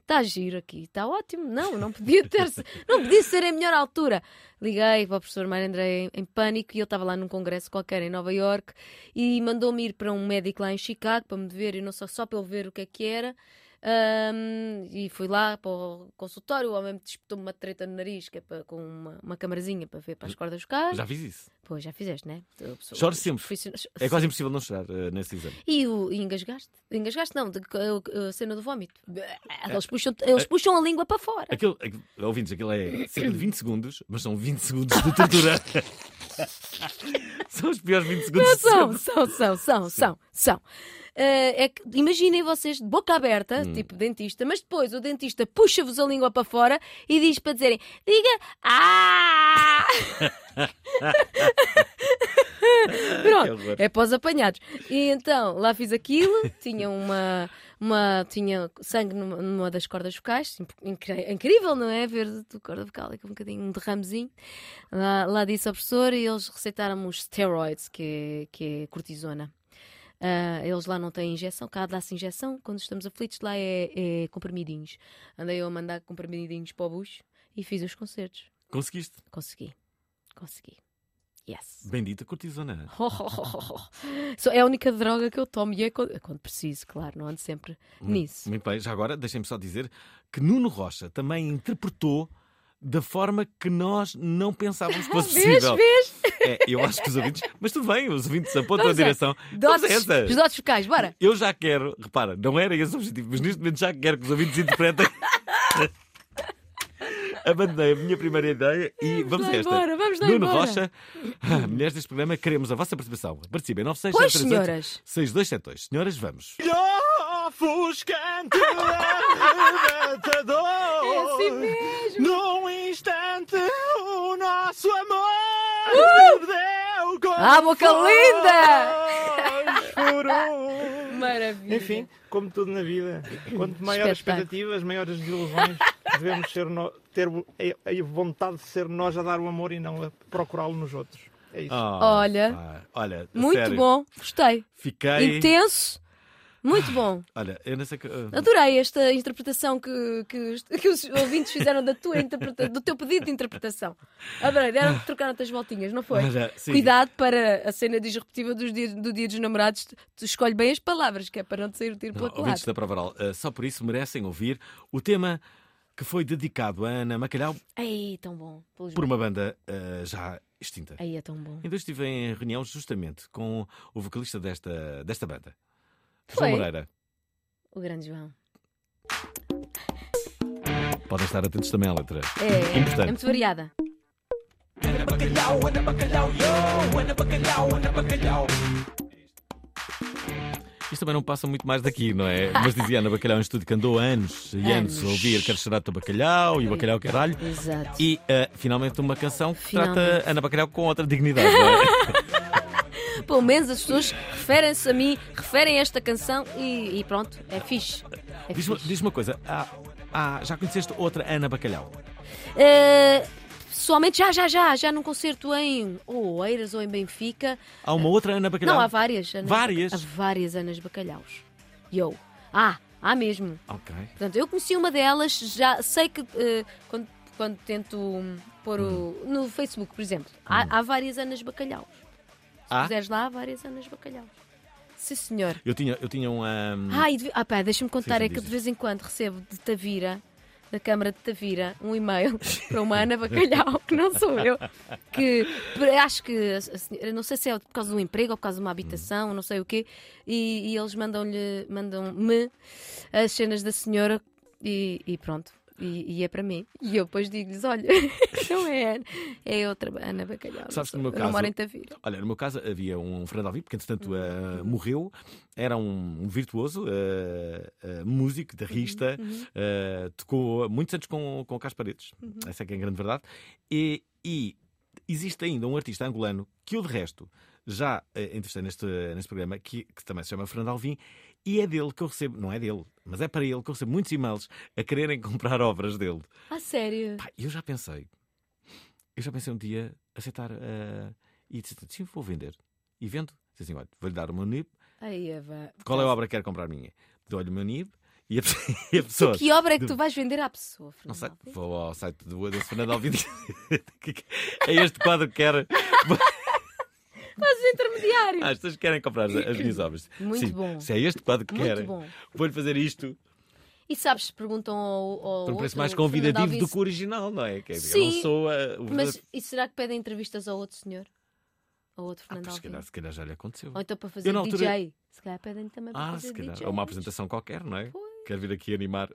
está giro aqui, está ótimo. Não, não podia ter não podia ser a melhor altura. Liguei para o professor Mário André em, em pânico e ele estava lá num congresso qualquer em Nova York e mandou-me ir para um médico lá em Chicago para me ver, e não só, só para ele ver o que é que era. Ahm, e fui lá para o consultório, o homem me disputou-me uma treta no nariz, que é para, com uma, uma camarazinha para ver para as cordas vocais. Já fiz isso. Pois, já fizeste, né? Choro sempre. É quase impossível não chorar ah, nesse exame. E, o, e engasgaste? Engasgaste não, de, a, a cena do vómito. Eles puxam, eles puxam a língua para fora. Aquilo, aquilo, ouvintes, aquilo é cerca de 20 segundos, mas são 20 segundos de tortura. são os piores 20 segundos Não são, são, são, são, são, são. Eh, é que, imaginem vocês de boca aberta, Hum. tipo dentista, mas depois o dentista puxa-vos a língua para fora e diz para dizerem: diga ah! Pronto, é para os apanhados. E então, lá fiz aquilo, tinha uma. uma tinha sangue numa, numa das cordas vocais, incri- incrível, não é? Ver a corda vocal, é com um bocadinho um derramezinho. Lá, lá disse ao professor e eles receitaram-me os steroids, que é, que é cortisona. Ah, eles lá não têm injeção, cá dá-se injeção. Quando estamos aflitos, lá é, é comprimidinhos. Andei eu a mandar comprimidinhos para o bucho e fiz os concertos. Conseguiste? Consegui. Consegui. Yes. Bendita cortisona. Só é a única droga que eu tomo e é quando, quando preciso, claro, não ando sempre nisso. Muito bem, já agora deixem-me só dizer que Nuno Rocha também interpretou da forma que nós não pensávamos que fosse Vês, possível. vês? É, eu acho que os ouvintes. Mas tudo bem, os ouvintes apontam a direção. Dotes, essa. os dotes focais, bora. Eu já quero, repara, não era esse o objetivo, mas neste momento já quero que os ouvintes interpretem. Abandonei a minha primeira ideia e vamos a esta. embora, vamos Nuno embora. Rocha, ah, mulheres deste programa, queremos a vossa participação. Participem, 96 Pois, senhoras. 6272. Senhoras, vamos. ofuscante arrebatador. É assim mesmo. O nosso amor Uh! com Ah, boca linda! Maravilha. Enfim, como tudo na vida, quanto maiores Espetáculo. expectativas, maiores desilusões, devemos ser no- ter a, a vontade de ser nós a dar o amor e não a procurá-lo nos outros. É isso. Ah, Olha. olha, Muito sério. bom, gostei. Fiquei. Intenso, muito bom. Olha, eu não sei que. ah, Adorei esta interpretação que, que, os- que os ouvintes fizeram da tua interpreta- do teu pedido de interpretação. Adorei, deram trocaram-te as voltinhas, não foi? Olha. Cuidado para a cena disruptiva dos dias- do dia dos namorados, tu escolhe bem as palavras, que é para não te sair o tiro Não, pela culatra. ouvintes da Prova Oral, ah, só por isso merecem ouvir o tema que foi dedicado a Ana Macalhau Ei, tão bom. Por uma banda ah, já extinta. Aí é tão bom. Ainda estive em reunião justamente com o vocalista desta, desta banda, Foi? João Moreira. O grande João. Podem estar atentos também à letra. É, Importante. é muito variada. Isto também não passa muito mais daqui, não é? Mas dizia Ana Bacalhau, um estúdio que andou anos e anos, Anos. a ouvir Teu Bacalhau e o Bacalhau Caralho. Exato. E ah, finalmente uma canção que Finalmente. trata Ana Bacalhau com outra dignidade, não é? Pelo menos as pessoas referem-se a mim, referem esta canção e, e pronto, é fixe. É Diz-me fixe. diz uma coisa, ah, ah, já conheceste outra Ana Bacalhau? Eh, pessoalmente, já, já, já, já num concerto em ou Oeiras ou em Benfica. Há uma outra Ana Bacalhau? Não, há várias. Anas Várias? Há várias Anas Bacalhaus. Yo. Ah, há mesmo. Ok. Portanto, eu conheci uma delas, já sei que eh, quando, quando tento hum, pôr o. no Facebook, por exemplo, há, há várias Anas Bacalhaus. Se Há? puseres lá, há várias Anas Bacalhaus. Sim, senhor. Eu tinha, eu tinha um. ah, Ah, de... ah pá, deixa-me contar, Sim, sim, é que de vez em quando recebo de Tavira, da Câmara de Tavira, um e-mail para uma Ana Bacalhau, que não sou eu, que acho que, a senhora- não sei se é por causa do emprego ou por causa de uma habitação, não sei o quê, e, e eles mandam-lhe, mandam-me as cenas da senhora e, e pronto. E, e é para mim. E eu depois digo-lhes: olha, não é Ana, é outra Ana Bacalhau. Sabes que não no meu eu não caso. moro em Tavira. Olha, no meu caso havia um Fernando Alvim, que entretanto ah, morreu. Era um, um virtuoso, ah, ah, músico, guitarrista, Uhum. ah, tocou muitos anos com, com o Carlos Paredes. Uhum. Essa é que é a grande verdade. E, e existe ainda um artista angolano que eu, de resto, já eh, entrevistei neste, neste programa, que, que também se chama Fernando Alvim, e é dele que eu recebo, não é dele, mas é para ele que eu recebo muitos e-mails a quererem comprar obras dele. Ah, sério? Pá, eu já pensei, eu já pensei um dia aceitar ah, e disse, sim, vou vender. E vendo, disse assim, olha, vou-lhe dar o meu NIB, Ai, Eva. qual é a obra que quer comprar minha? Dou-lhe o meu NIB e a, e a pessoa... Que obra é que tu vais vender à pessoa, Não Fernando? sei, vou ao site do Fernando Alvim. é este quadro que quer. Fazes intermediário. Ah, as pessoas querem comprar as, as minhas obras. Muito Sim, bom. Se é este quadro que Muito querem, bom. vou-lhe fazer isto E sabes, perguntam ao. ao por um preço mais convidativo do que o original, não é? Sim, eu não sou a, o Mas e será que pedem entrevistas ao outro senhor? Ao outro Fernando Ah, Pois, se, calhar, se calhar já lhe aconteceu. Ou então para fazer Eu, altura- DJ. Se calhar pedem também para Ah, fazer se calhar. DJ. Ou uma apresentação qualquer, não é? Quer vir aqui animar.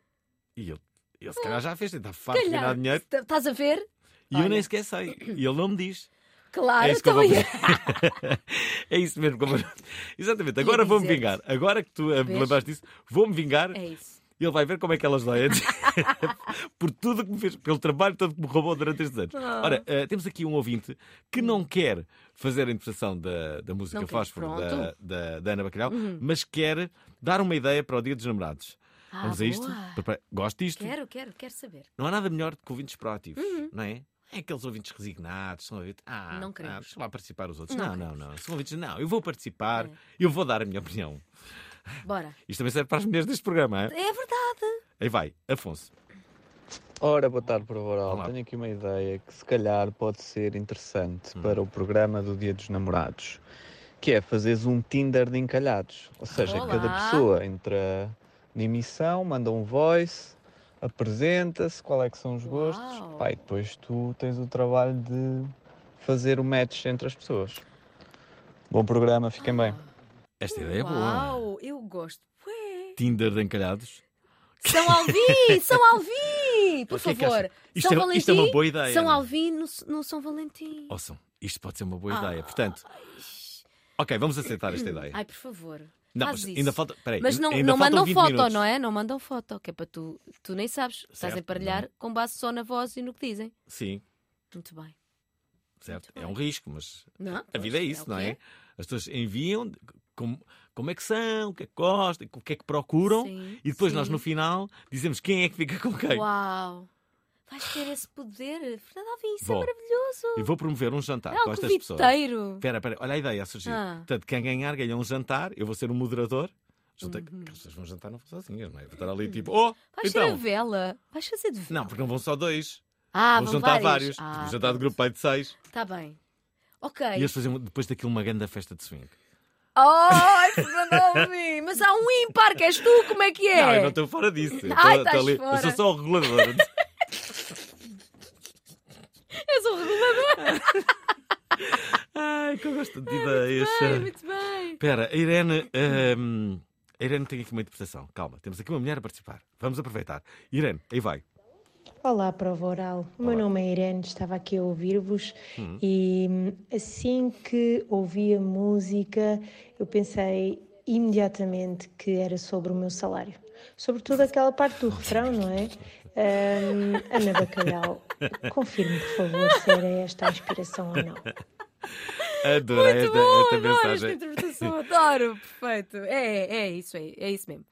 E ele, ele se calhar já fez, está farto ganhar dinheiro. Estás a ver? E eu Olha. nem sequer sei. E ele não me diz. Claro, é isso então é isso mesmo. Como... Exatamente. Agora vou-me vingar. Agora que tu me Vês? lembraste disso, vou-me vingar. É isso. E ele vai ver como é que elas doem. Por tudo que me fez, pelo trabalho todo que me roubou durante estes anos. Ah. Ora, eh, temos aqui um ouvinte que não quer fazer a interpretação da, da música Fósforo da, da, da Ana Bacalhau, Uhum. mas quer dar uma ideia para o Dia dos Namorados. Ah, Vamos a isto? boa. Gosto disto? Quero, quero, quero saber. Não há nada melhor do que ouvintes proativos, Uhum. não é? É aqueles ouvintes resignados, são ouvintes. Ah, Não ah, queremos. deixa lá participar os outros. Não Não, não, não, São ouvintes, não. Eu vou participar, eu vou dar a minha opinião. Bora. Isto também serve para as mulheres deste programa, é? É verdade. Aí vai, Afonso. Ora, boa tarde, Provaral. Olá. Tenho aqui uma ideia que se calhar pode ser interessante para o programa do Dia dos Namorados, que é fazeres um Tinder de encalhados. Ou seja, Olá. cada pessoa entra na emissão, manda um voice, apresenta-se, qual é que são os gostos, pá, e depois tu tens o trabalho de fazer o match entre as pessoas. Bom programa, fiquem bem. Esta ideia é boa. Uau, eu gosto. Ué. Tinder de encalhados. São Alvim! São Alvim! Por O que é que favor. acha? Isto São é- Valentim. isto é uma boa ideia, São não é? Alvim no, no São Valentim. Ouçam, isto pode ser uma boa Ah. ideia. Portanto, ok, vamos aceitar esta ideia. Ai, por favor. Não, mas ainda falta- peraí, mas não, não mandam 20 foto, minutos. não é? Não mandam foto, que é para tu. Tu nem sabes. Estás a Certo, emparelhar com base só na voz e no que dizem. Sim, Muito bem. certo. É um risco, mas Não, a vida é é isso, que não é? é. As pessoas enviam como, como é que são, o que é que gostam, o que é que procuram Sim, e depois nós sim. no final dizemos quem é que fica com quem. Uau! Vais ter esse poder. Fernando Alvim, isso Vou. é maravilhoso. E vou promover um jantar É com algo estas pessoas. Espera, espera, olha a ideia a surgir. Ah. Portanto, quem ganhar ganha um jantar, eu vou ser o moderador. Junta... Uhum. As pessoas vão jantar não sozinhas, não é? Vou estar ali tipo, oh, Vais ser a então. vela. Vais fazer de vela. Não, porque não vão só dois. Ah, vão juntar vários. vários. Ah, Vou jantar de grupo pai de seis. Está bem. Ok. E eles fazem depois daquilo uma grande festa de swing. Ai, Fernando Alvim, mas há um ímpar que és tu, como é que é? Não, eu não estou fora disso. Eu, Ai, estou- ali- eu fora. sou só o regulador. Um regulador. Ai, que eu gosto de ideias. bem, muito bem. Espera, a Irene. hum, a Irene tem aqui uma interpretação. Calma, temos aqui uma mulher a participar. Vamos aproveitar. Irene, aí vai. Olá, prova oral. O meu nome é Irene, estava aqui a ouvir-vos Hum. e hum, assim que ouvi a música eu pensei imediatamente que era sobre o meu salário. Sobretudo aquela parte do refrão, não é? Hum, Ana Bacalhau, confirme, por favor, se era esta a inspiração ou não. Adorei Muito esta, bom, esta adoro esta mensagem. interpretação, adoro, perfeito. É, é isso, é, é isso mesmo.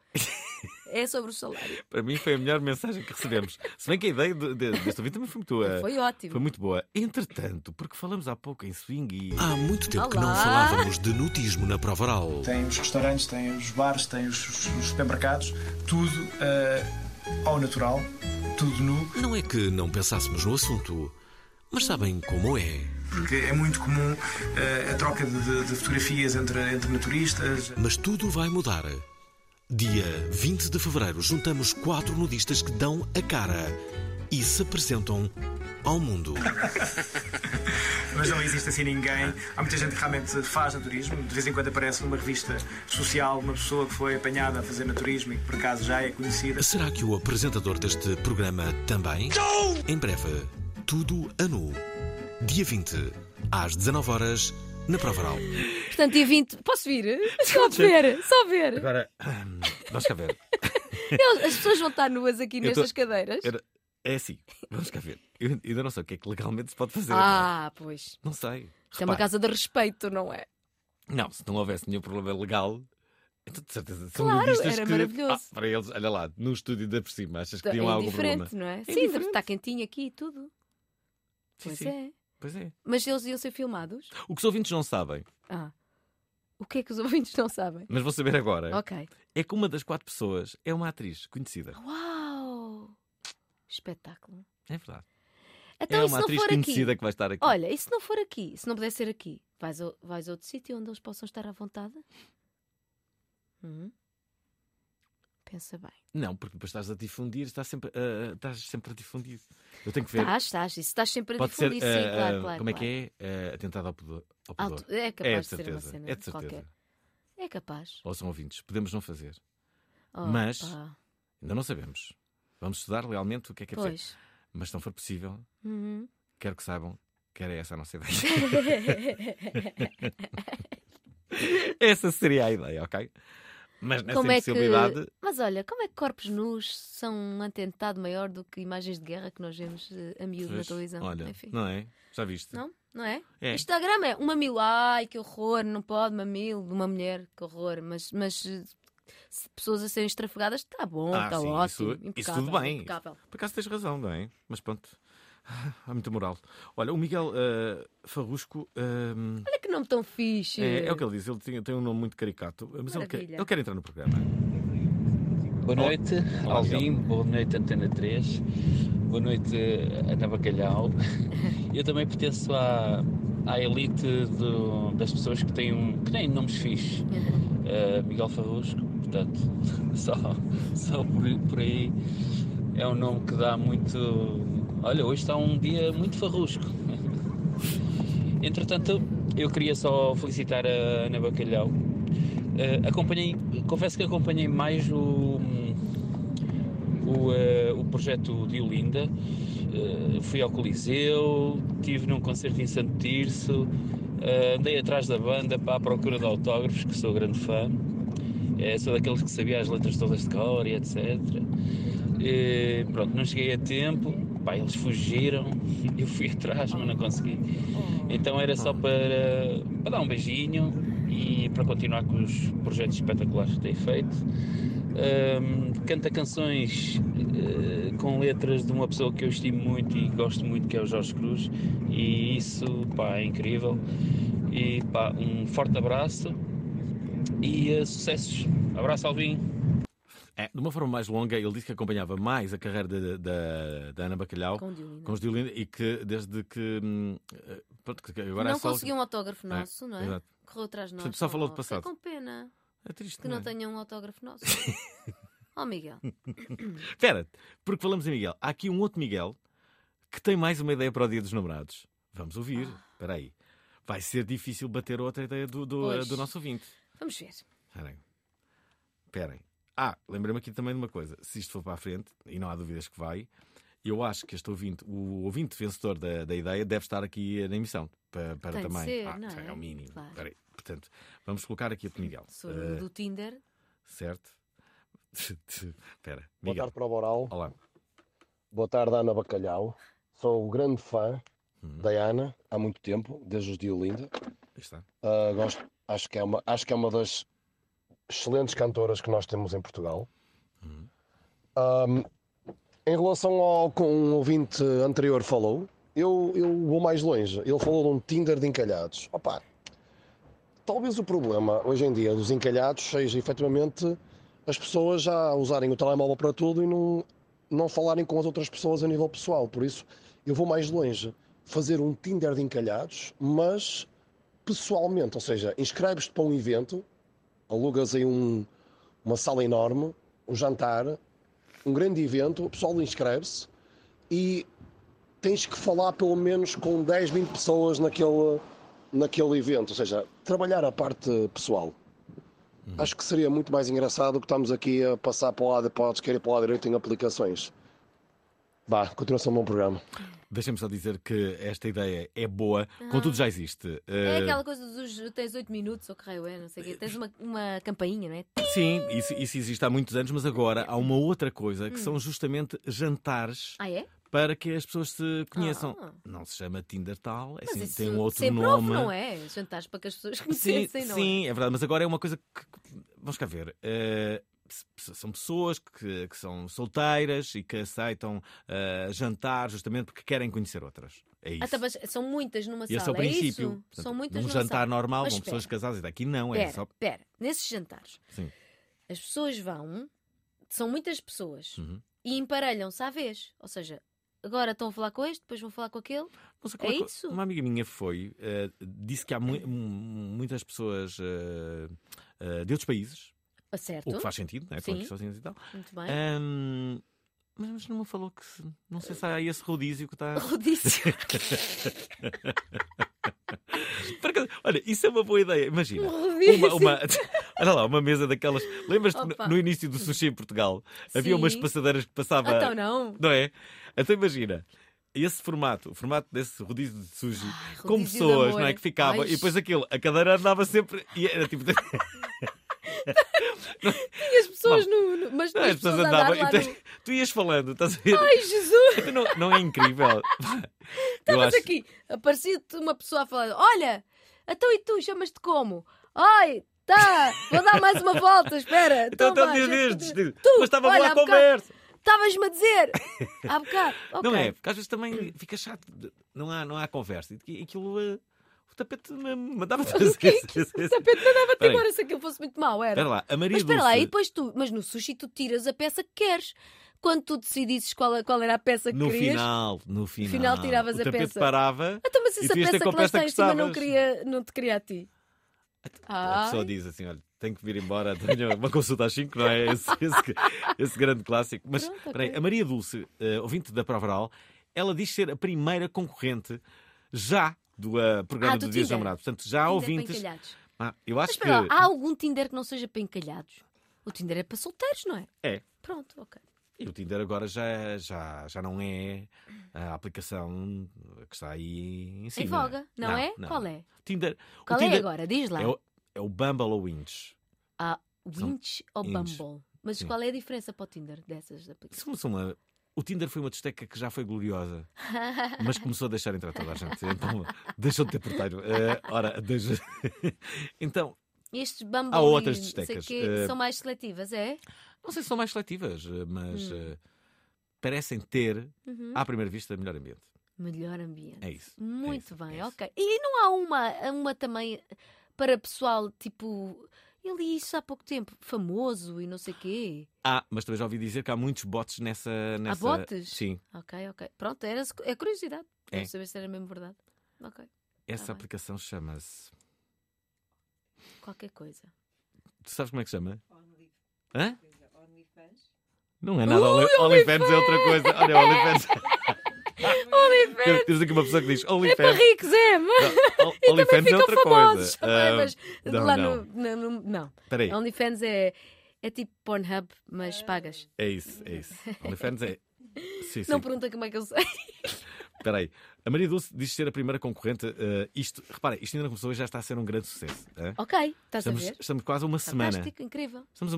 É sobre o salário. Para mim foi a melhor mensagem que recebemos. Se bem que a ideia de, de, deste ouvinte também foi muito boa. Foi ótimo. Foi muito boa. Entretanto, porque falamos há pouco em swing e. Há muito tempo que não Olá. falávamos de nutismo na prova oral. Tem os restaurantes, tem os bares, tem os, os supermercados, tudo eh, ao natural, tudo nu. Não é que não pensássemos no assunto, mas sabem como é. Porque é muito comum eh, a troca de, de- de fotografias entre, entre naturistas. Mas tudo vai mudar. Dia 20 de fevereiro juntamos quatro nudistas que dão a cara e se apresentam ao mundo. Mas não existe assim ninguém. Há muita gente que realmente faz naturismo. De vez em quando aparece numa revista social uma pessoa que foi apanhada a fazer naturismo e que por acaso já é conhecida. Será que o apresentador deste programa também? Em breve, tudo a nu. Dia 20, às 19 horas, na Prova Oral. Portanto, dia 20. Posso vir? Só ver, só ver. Agora, hum, vamos cá ver. As pessoas vão estar nuas aqui Eu nestas tô- cadeiras. Era- É assim, vamos cá ver. Eu ainda não sei o que é que legalmente se pode fazer. Ah, pois. Não sei. Isto é uma casa de respeito, não é? Não, se não houvesse nenhum problema legal, então de certeza são Claro, era que... maravilhoso. Ah, para eles, olha lá, no estúdio da por cima, achas que é tinham algum diferente, problema? não é? É Sim, está quentinho aqui e tudo. Sim, pois sim. é. Pois é. Mas eles iam ser filmados? O que os ouvintes não sabem, Ah. O que é que os ouvintes não sabem? mas vão saber agora, Ok. é que uma das quatro pessoas é uma atriz conhecida. Uau! Espetáculo. É verdade. Então, é se uma atriz conhecida aqui? que vai estar aqui. Olha, e se não for aqui? Se não puder ser aqui, vais, a- vais a outro sítio onde eles possam estar à vontade? Hum? Pensa bem. Não, porque depois estás a difundir, estás sempre, ah, estás sempre a difundir. Eu tenho que ver. Estás, estás. Isso estás sempre a Pode difundir, ser, sim, ah, claro, claro. Como é claro. que é? Ah, atentado ao pudor. ao pudor. é capaz é de ser uma certeza. cena é de certeza. qualquer. É capaz. Ou são ouvintes, podemos não fazer. Oh, Mas pá. ainda não sabemos. Vamos estudar realmente o que é que é Pois. preciso. Mas se não for possível, Uhum. quero que saibam que era essa a nossa ideia. essa seria a ideia, ok? Mas nessa como é que... impossibilidade. Mas olha, como é que corpos nus são um atentado maior do que imagens de guerra que nós vemos eh, a miúdo na televisão? Olha, Enfim. não é? Já viste? Não? Não é? É. Instagram é um mamilo, ai que horror, não pode mamilo de uma mulher, que horror. Mas, mas eh, pessoas a serem estrafegadas, está bom, Ah, está sim, ótimo. isso, isso impecável, tudo bem. impecável. Por acaso tens razão, não é? Mas pronto. Há muita moral. Olha, o Miguel eh, Farrusco. eh, Olha que nome tão fixe. é, é o que ele diz, ele tem, tem um nome muito caricato, mas ele quer, ele quer entrar no programa. Boa noite, Olá, Alvin. Boa noite, Antena 3. Boa noite, Ana Bacalhau. Eu também pertenço à, à elite do- das pessoas que têm, um, que têm nomes fixes. Uh, Miguel Farrusco, portanto, só, só por, por aí é um nome que dá muito. Olha, hoje está um dia muito farrusco. Entretanto, eu queria só felicitar a Ana Bacalhau. Uh, acompanhei, confesso que acompanhei mais o, o, eh, o projeto de Olinda. Eh, fui ao Coliseu, estive num concerto em Santo Tirso, andei atrás da banda para a procura de autógrafos, que sou grande fã. Eh, sou daqueles que sabia as letras todas de cor e etc. Eh, pronto, não cheguei a tempo, pá, eles fugiram, eu fui atrás, mas não consegui. Então era só para, para dar um beijinho e para continuar com os projetos espetaculares que tenho feito. Ahm, canta canções eh, com letras de uma pessoa que eu estimo muito e gosto muito, que é o Jorge Cruz, e isso pá, é incrível. E pá, um forte abraço e eh, sucessos. Abraço, Alvin. É, de uma forma mais longa, ele disse que acompanhava mais a carreira da, Ana Bacalhau Com os Diolinda e que desde que. hum, eh, pronto, que agora não é só... conseguiu um autógrafo É, nosso, não é? exato. Correu atrás de nós. Portanto, só falou de passado. É com pena. É triste, Que não não é? tenha um autógrafo nosso. oh, Miguel. Espera, porque falamos em Miguel. Há aqui um outro Miguel que tem mais uma ideia para o Dia dos Namorados. Vamos ouvir. Espera aí. Vai ser difícil bater outra ideia do, do, do nosso ouvinte. Vamos ver. Esperem. Esperem. Ah, lembrei-me aqui também de uma coisa. Se isto for para a frente, e não há dúvidas que vai, eu acho que este ouvinte, o ouvinte vencedor da, da ideia, deve estar aqui na emissão. Para, para Tem de também. ser, ah, não é? é o mínimo. Claro. Espera aí. Portanto, vamos colocar aqui o Miguel. Sou Eh, do Tinder. Certo? Espera. Boa Miguel. tarde para o Boral. Olá. Boa tarde, Ana Bacalhau. Sou grande fã Uhum. da Ana há muito tempo, desde os de Olinda. Aí está. Ah, gosto, acho, que é uma, acho que é uma das excelentes cantoras que nós temos em Portugal. Uhum. Ahm, em relação ao que um ouvinte anterior falou, eu, eu vou mais longe. Ele falou de um Tinder de encalhados. Opa, talvez o problema hoje em dia dos encalhados seja efetivamente as pessoas já usarem o telemóvel para tudo e não, não falarem com as outras pessoas a nível pessoal. Por isso, eu vou mais longe. Fazer um Tinder de encalhados, mas pessoalmente, ou seja, inscreves-te para um evento, alugas aí um, uma sala enorme, um jantar, um grande evento, o pessoal inscreve-se e tens que falar pelo menos com 10, 20 pessoas naquele, naquele evento, ou seja, trabalhar a parte pessoal. Acho que seria muito mais engraçado que estamos aqui a passar para o lado para a esquerda e para o lado direito em aplicações. Vá, continuação do bom programa. Deixem-me só dizer que esta ideia é boa, Ah. contudo já existe. É Eh, aquela coisa dos tens 8 minutos, ou que raio é, não sei o quê. Tens uma, uma campainha, não é? Sim, isso, isso existe há muitos anos, mas agora há uma outra coisa que Hum. são justamente jantares Ah, é? para que as pessoas se conheçam. Ah. Não se chama Tinder tal, é assim, isso tem um outro sempre nome. houve, não é? Jantares para que as pessoas Sim, conhecessem, não sim, é verdade, mas agora é uma coisa que. Vamos cá ver. s- são pessoas que, que são solteiras e que aceitam eh, jantar justamente porque querem conhecer outras. É isso. Ah, tá, mas são muitas numa E é sala, o princípio. isso? Portanto, são muitas num jantar sala. normal, Mas pessoas casadas. Daqui não, é Pera, só. pera. Nesses jantares, Sim. as pessoas vão, são muitas pessoas, Uhum. e emparelham-se à vez. Ou seja, agora estão a falar com este, depois vão falar com aquele. É isso? Uma amiga minha foi, eh, disse que há mu- muitas pessoas eh, eh, de outros países. Ah, certo. O que faz sentido, não é? Sim. Sozinhos e tal. Muito bem. Ahm, mas, não me falou que. se- Não sei se há esse rodízio que está. Rodízio. Olha, isso é uma boa ideia. Imagina. Um rodízio. Uma, uma- olha lá, uma mesa daquelas. Lembras-te no- no início do sushi em Portugal? Havia Sim. umas passadeiras que passava. Então não. Não é? Então imagina. Esse formato, o formato desse rodízio de sushi, com rodízio de pessoas, não é? Que ficava, Ai. e depois aquilo, a cadeira andava sempre, e era tipo. Tinhas pessoas no, no- Mas Não, as pessoas andavam. andar lá e tu, no... tu ias falando, estás a ver? Ai, Jesus! Então Não, não é incrível? Estavas acho. aqui, aparecia-te uma pessoa a falar: Olha, então e tu chamas-te como? Ai, tá, vou dar mais uma volta, espera. Então, então, diz, diz, diz. Tu, Mas estava boa a conversa. Estavas-me a dizer há bocado. Não ok. é? Porque às vezes também fica chato. Não há, não há conversa. E aquilo. eh, o tapete me mandava fazer. O tapete mandava-te Espera aí. embora se aquilo fosse muito mau, era. Espera lá, a Maria mas espera lá, e depois tu, mas no sushi tu tiras a peça que queres. Quando tu decidisses qual, qual era a peça que No querias. final, no final. final tiravas o a tapete peça. parava. Então, mas essa peça que lá está que em cima não, queria, não te queria a ti. A pessoa diz assim: olha, tenho que vir embora, tenho uma consulta às 5, não é? Esse, esse, esse grande clássico. Mas, Pronto, espera aí, ok. a Maria Dulce, eh, ouvinte da Prova Oral, ela diz ser a primeira concorrente já do eh, programa Ah, do do Dia dos Tinder. Namorados. Portanto, já há ouvintes. Ah, eu Mas acho que. espera lá, há algum Tinder que não seja para encalhados? O Tinder é para solteiros, não é? É. Pronto, ok. E o Tinder agora já, já, já não é a aplicação que está aí em cima. voga, não é? Qual é? Tinder, Qual é Tinder agora? Diz lá. É o, é o Bumble ou Winch. Ah, São Winch ou. Bumble? Mas Sim. qual é a diferença para o Tinder dessas aplicações? Somos uma- O Tinder foi uma desteca que já foi gloriosa, mas começou a deixar entrar toda a gente. Então deixou de ter porteiro. Eh, ora, deixa... então, Estes Bumble Há outras destecas. Eh, são mais seletivas, é? não sei se são mais seletivas, mas Hum. eh, parecem ter, Uhum. à primeira vista, melhor ambiente. Melhor ambiente. É isso. Muito bem, ok. E não há uma, uma também para pessoal, tipo, eu li isso há pouco tempo, famoso e não sei quê. Ah, mas também já ouvi dizer que há muitos bots nessa. nessa... Há botes? Sim. Ok, ok. Pronto, era, é curiosidade. É. Quero saber se era mesmo verdade. Ok. Essa Tá aplicação chama-se. Qualquer coisa. Tu sabes como é que se chama? Hã? Não é nada. Ui, Only- OnlyFans é outra coisa. Olha, OnlyFans. OnlyFans! Temos aqui uma pessoa que diz É para OnlyFans. ricos, é? E também OnlyFans é ficam outra famosos. também, Ah, mas não, lá não. No, no- no- não. Espera aí. OnlyFans é, é tipo Pornhub, mas pagas. É isso, é isso. OnlyFans é. Sim, sim. Não pergunta como é que eu sei. Espera aí. A Maria Dulce diz ser a primeira concorrente. eh, isto, repara, isto ainda não começou e já está a ser um grande sucesso. Ok, estás estamos, a ver? Estamos quase a uma semana. Fantástico, incrível. Estamos a...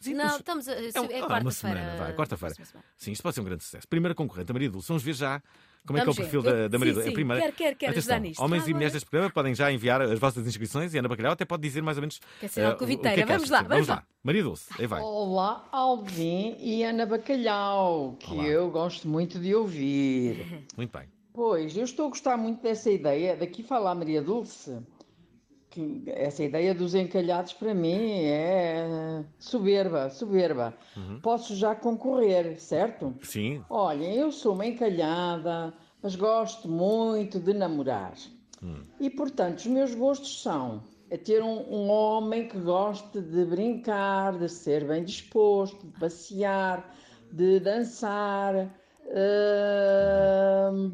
Sim, não, mas- estamos a. É, É, um- ah, quarta-feira. uma semana, vai, quarta-feira. Sim, isto pode ser um grande sucesso. Primeira concorrente, a Maria Dulce. Vamos ver já como é que é o Vamos ver. perfil da, da Maria sim, Dulce. É sim, primeira. quero, quero, quero Atenção, ajudar nisto. Homens Já e mulheres deste programa podem já enviar as vossas inscrições e Ana Bacalhau até pode dizer mais ou menos. Quer ser eh, o- o alcoviteira. que é que Vamos lá, vamos lá. Maria Dulce, aí vai. Olá, Alvin e Ana Bacalhau, que Olá. eu gosto muito de ouvir. Muito bem. Pois, eu estou a gostar muito dessa ideia, daqui fala a Maria Dulce, que essa ideia dos encalhados para mim é soberba, soberba. Uhum. Posso já concorrer, certo? Sim. Olhem, eu sou uma encalhada, mas gosto muito de namorar. Hum. E, portanto, os meus gostos são é ter um, um homem que goste de brincar, de ser bem disposto, de passear, de dançar. hum,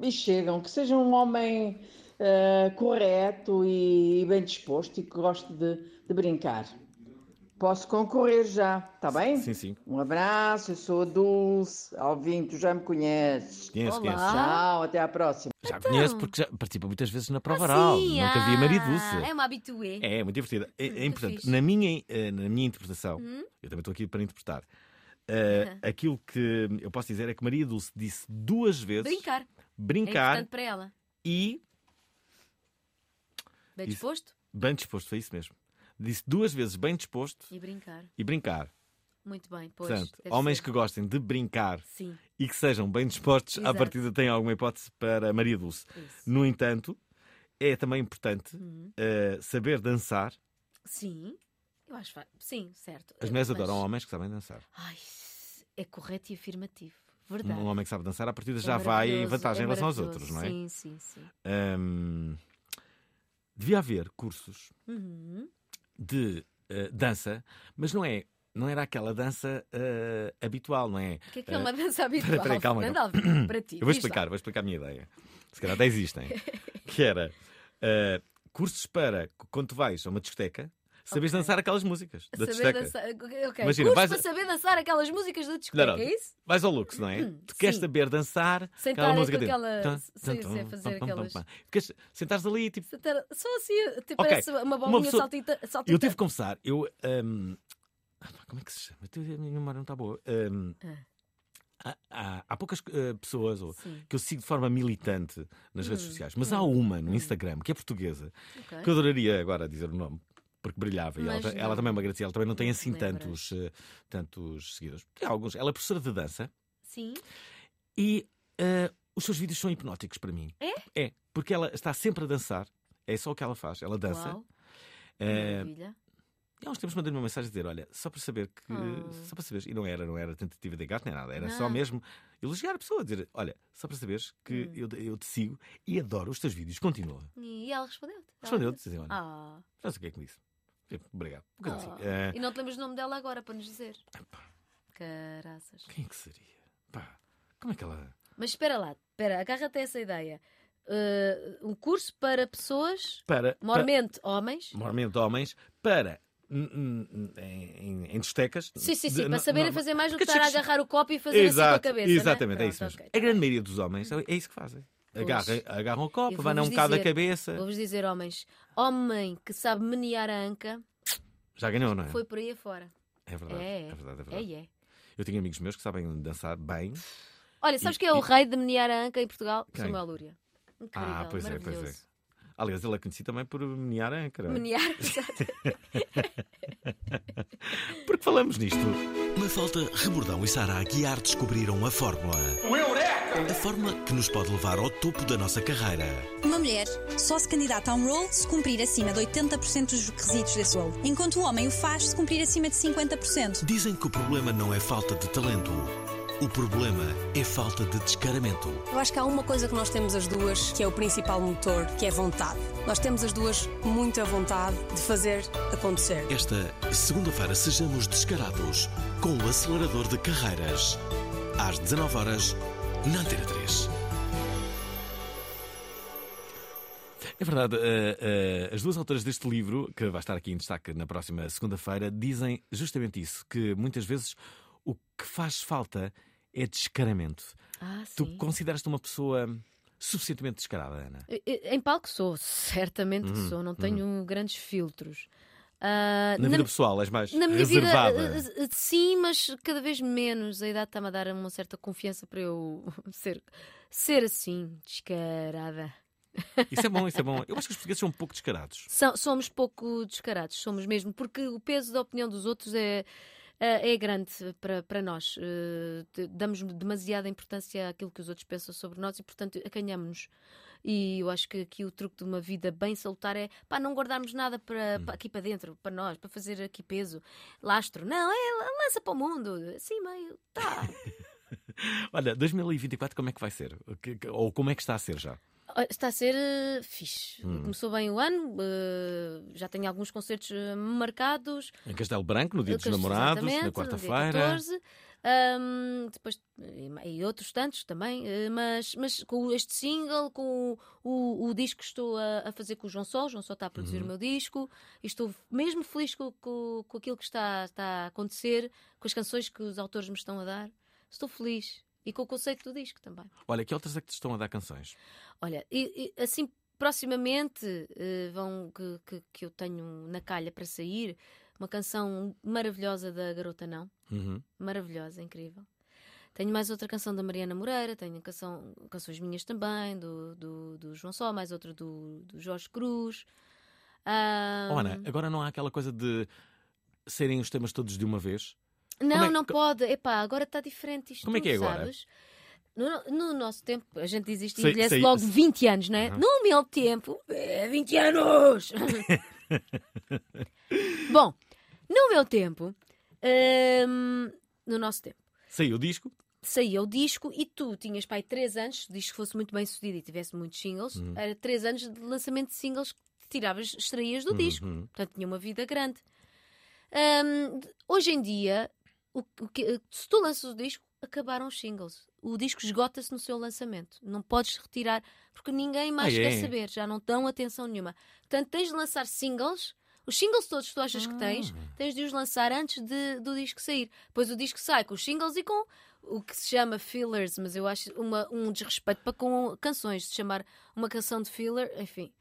e chegam, que seja um homem ah, correto e, bem disposto e que goste de, de brincar. Posso concorrer já, está bem? Sim, sim. Um abraço, eu sou a Dulce. Alvin, tu já me conheces. Conheço, conheço. Tchau, até à próxima. Já conheço porque já participa muitas vezes na prova oral. Sim, Nunca vi a Maria ah, Dulce. É uma habitué. É, é muito divertida. É, é importante. Na minha, eh, na minha interpretação, Hum? eu também estou aqui para interpretar. eh, aquilo que eu posso dizer é que Maria Dulce disse duas vezes Brincar. É brincar importante para ela. e Bem Isso. disposto bem disposto, foi isso mesmo. Disse duas vezes bem disposto e brincar. e brincar. Muito bem, pois. Portanto, homens ser. que gostem de brincar Sim. e que sejam bem dispostos, à Exato. partida têm alguma hipótese para Maria Dulce. Isso. No entanto, é também importante Uhum. eh, saber dançar. Sim. Eu acho. Sim, certo. As mulheres Mas- adoram homens que sabem dançar. Ai, é correto e afirmativo. Verdade. Um homem que sabe dançar, à partida É já vai em vantagem é em relação aos outros, não é? Sim, sim, sim. Hum, devia haver cursos Uhum. de eh, dança, mas não é. Não era aquela dança eh, habitual, não é? O que é que é Eh, uma dança habitual? Espera, calma, para ti, Eu vou lá. explicar, vou explicar a minha ideia. Se calhar até existem. que era cursos para quando tu vais a uma discoteca, saberes dançar aquelas músicas da Saber dançar. Ok, Imagina, vais, para saber dançar aquelas músicas da não, discoteca, não, é isso? vais ao Lux, não é? Hum, tu queres sim. saber dançar Sem aquela música dele. aquela- sem tum, fazer aquelas-. Queres sentares ali e tipo. Só assim, tipo, Ok, parece uma bolinha pessoa- saltita, Eu saltita. tive que confessar, eu hum, Como é que se chama? A minha memória não está boa. Ahm, Ah. há, há- há poucas eh, pessoas ou- Sim. que eu sigo de forma militante nas redes Hum, sociais, mas hum, há uma no hum. Instagram que é portuguesa Ok. que eu adoraria agora dizer o nome. Porque brilhava e ela, Mas ela não. também é uma gracia, ela também não tem Não assim lembras. tantos, eh, tantos seguidores. Tem alguns. Ela é professora de dança Sim. e eh, os seus vídeos são hipnóticos para mim. É? É, porque ela está sempre a dançar, é só o que ela faz, ela dança. Uau. Eh, Maravilha. e há uns tempos mandei-lhe uma mensagem a dizer: Olha, só para saber que. Oh. Só para saberes. E não era, não era tentativa de gato nem nada. Era só Não. mesmo elogiar a pessoa, dizer: Olha, só para saberes que Hum. eu, eu te sigo e adoro os teus vídeos. Continua. E ela respondeu-te? Respondeu-te, olha, Ah. Já sei o que é que me disse. Obrigado. Um bocadinho Ah. assim. Eh, E não te lembras do nome dela agora para nos dizer? Caraças. Quem é que seria? Pá, como é que ela. Mas espera lá, espera, agarra-te a essa ideia. Uh, um curso para pessoas, Para. mormente homens. para mormente homens, para. Em, em, em discotecas. Sim, sim, sim, de- para saberem fazer mais do que estar a agarrar o copo e fazer assim com a cabeça. Exatamente, né? é isso mesmo. A grande maioria dos homens é isso que fazem. Agarram, Pois. agarram o copo, vai um bocado a cabeça. Vou-vos dizer, homens, homem que sabe menear a anca Já ganhou, não é? foi por aí afora. É verdade. É, É, verdade, é verdade. É, é. Eu tenho amigos meus que sabem dançar bem. Olha, sabes E- quem é o e- rei de menear a anca em Portugal? Quem? Samuel Lúria. Incrível, Ah, pois é, pois é. Aliás, ele é conhecido também por menear a âncora. Menear, exato. Porque falamos nisto. Mafalda, Rebordão e Sara Aguiar descobriram a fórmula. O Eureka! A fórmula que nos pode levar ao topo da nossa carreira. Uma mulher só se candidata a um role se cumprir acima de 80% dos requisitos desse role, enquanto o homem o faz se cumprir acima de 50%. Dizem que o problema não é falta de talento. O problema é falta de descaramento. Eu acho que há uma coisa que nós temos as duas, que é o principal motor, que é vontade. Nós temos as duas muita vontade de fazer acontecer. Esta segunda-feira sejamos descarados com o acelerador de carreiras. Às 19 horas na Antena 3. É verdade, eh, eh, as duas autoras deste livro, que vai estar aqui em destaque na próxima segunda-feira, dizem justamente isso: que muitas vezes o que faz falta é descaramento. Ah, Tu sim. consideras-te uma pessoa suficientemente descarada, Ana? Em palco sou, certamente que Uhum, sou, não tenho grandes filtros. Ah, Na vida pessoal, és mais na minha reservada. vida, eh, eh, sim, mas cada vez menos. A idade está-me a dar uma certa confiança para eu ser, ser assim, descarada. Isso é bom, isso é bom. Eu acho que os portugueses são um pouco descarados. São- somos pouco descarados, somos mesmo, porque o peso da opinião dos outros é, é é grande para, para nós. Te- Damos demasiada importância àquilo que os outros pensam sobre nós e, portanto, acanhamos-nos. E eu acho que aqui o truque de uma vida bem salutar é pá, não guardarmos nada para, para aqui para dentro, para nós, para fazer aqui peso, lastro. Não, é lança para o mundo, assim meio, tá. Olha, 2024 como é que vai ser? Ou como é que está a ser já? Olha, Está a ser eh, fixe. Hum. Começou bem o ano, eh, já tenho alguns concertos eh, marcados. Em Castelo Branco, no Dia Eu dos Namorados, na quarta-feira. 14. Ahm, depois, e, e outros tantos também, mas, mas com este single, com o, o, o disco que estou a, a fazer com o João Sol, o João Sol está a produzir Uhum. o meu disco, e estou mesmo feliz com, com, com aquilo que está, está a acontecer, com as canções que os autores me estão a dar. Estou feliz. E com o conceito do disco também. Olha, que outras é que te estão a dar canções? Olha, e- e, assim, proximamente eh, vão que, que, que eu tenho na calha para sair uma canção maravilhosa da Garota Não. Uhum. Maravilhosa, incrível. Tenho mais outra canção da Mariana Moreira, tenho canção, canções minhas também, do, do, do João Só, mais outra do, do Jorge Cruz. Oh, Ana, agora não há aquela coisa de serem os temas todos de uma vez? Não, é- não pode. Epá, agora está diferente isto. Como é que é agora? sabes? No, no nosso tempo, a gente diz isto e envelhece sei- logo 20 anos, não é? Aham. No meu tempo, é 20 anos! Bom, no meu tempo, hum, no nosso tempo, Saiu o disco? saía o disco e tu tinhas pai 3 anos, se o disco fosse muito bem sucedido e tivesse muitos singles, Uhum. era 3 anos de lançamento de singles que tiravas, extraías do Uhum. disco. Portanto, tinha uma vida grande. Hum, hoje em dia, o, o que- se tu lanças o disco, acabaram os singles. O disco esgota-se no seu lançamento. Não podes retirar, porque ninguém mais Ah, é? quer saber, já não dão atenção nenhuma. Portanto, tens de lançar singles. Os singles todos que tu achas que tens, Ah. tens de os lançar antes de- do disco sair. Depois o disco sai com os singles e com o que se chama fillers, mas eu acho uma- um desrespeito para com canções, de chamar uma canção de filler, enfim.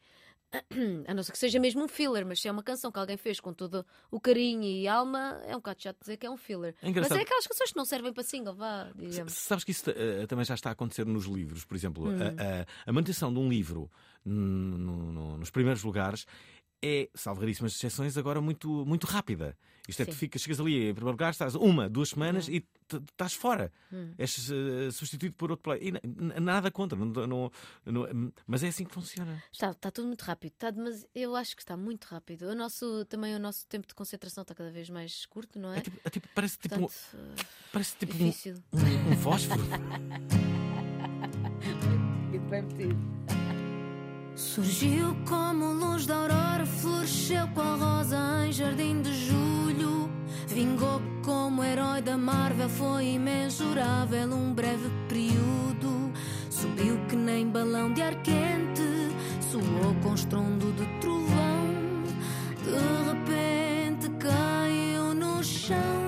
A não ser que seja mesmo um filler, mas se é uma canção que alguém fez com todo o carinho e alma, é um bocado chato dizer que é um filler. É mas é aquelas canções que não servem para single, vá, digamos. Sabes que isso eh, também já está a acontecer nos livros, por exemplo, Hum. a, a- a manutenção de um livro no- no- nos primeiros lugares é, salvo raríssimas exceções, agora muito, muito rápida. Isto é, tu Sim. ficas, chegas ali em primeiro lugar, estás uma, duas semanas Hum. e estás fora. Hum. És eh, substituído por outro player. E nada contra, não- não- não- mas é assim que funciona. Está, está tudo muito rápido, está, mas eu acho que está muito rápido. O nosso, também o nosso tempo de concentração está cada vez mais curto, não é? É tipo- parece tipo, Portanto, eh, parece tipo um, difícil. um- um fósforo. Muito bem metido. Surgiu como luz da aurora, floresceu qual rosa em jardim de julho. Vingou como herói da Marvel, foi imensurável um breve período. Subiu que nem balão de ar quente, soou com estrondo de trovão. De repente caiu no chão,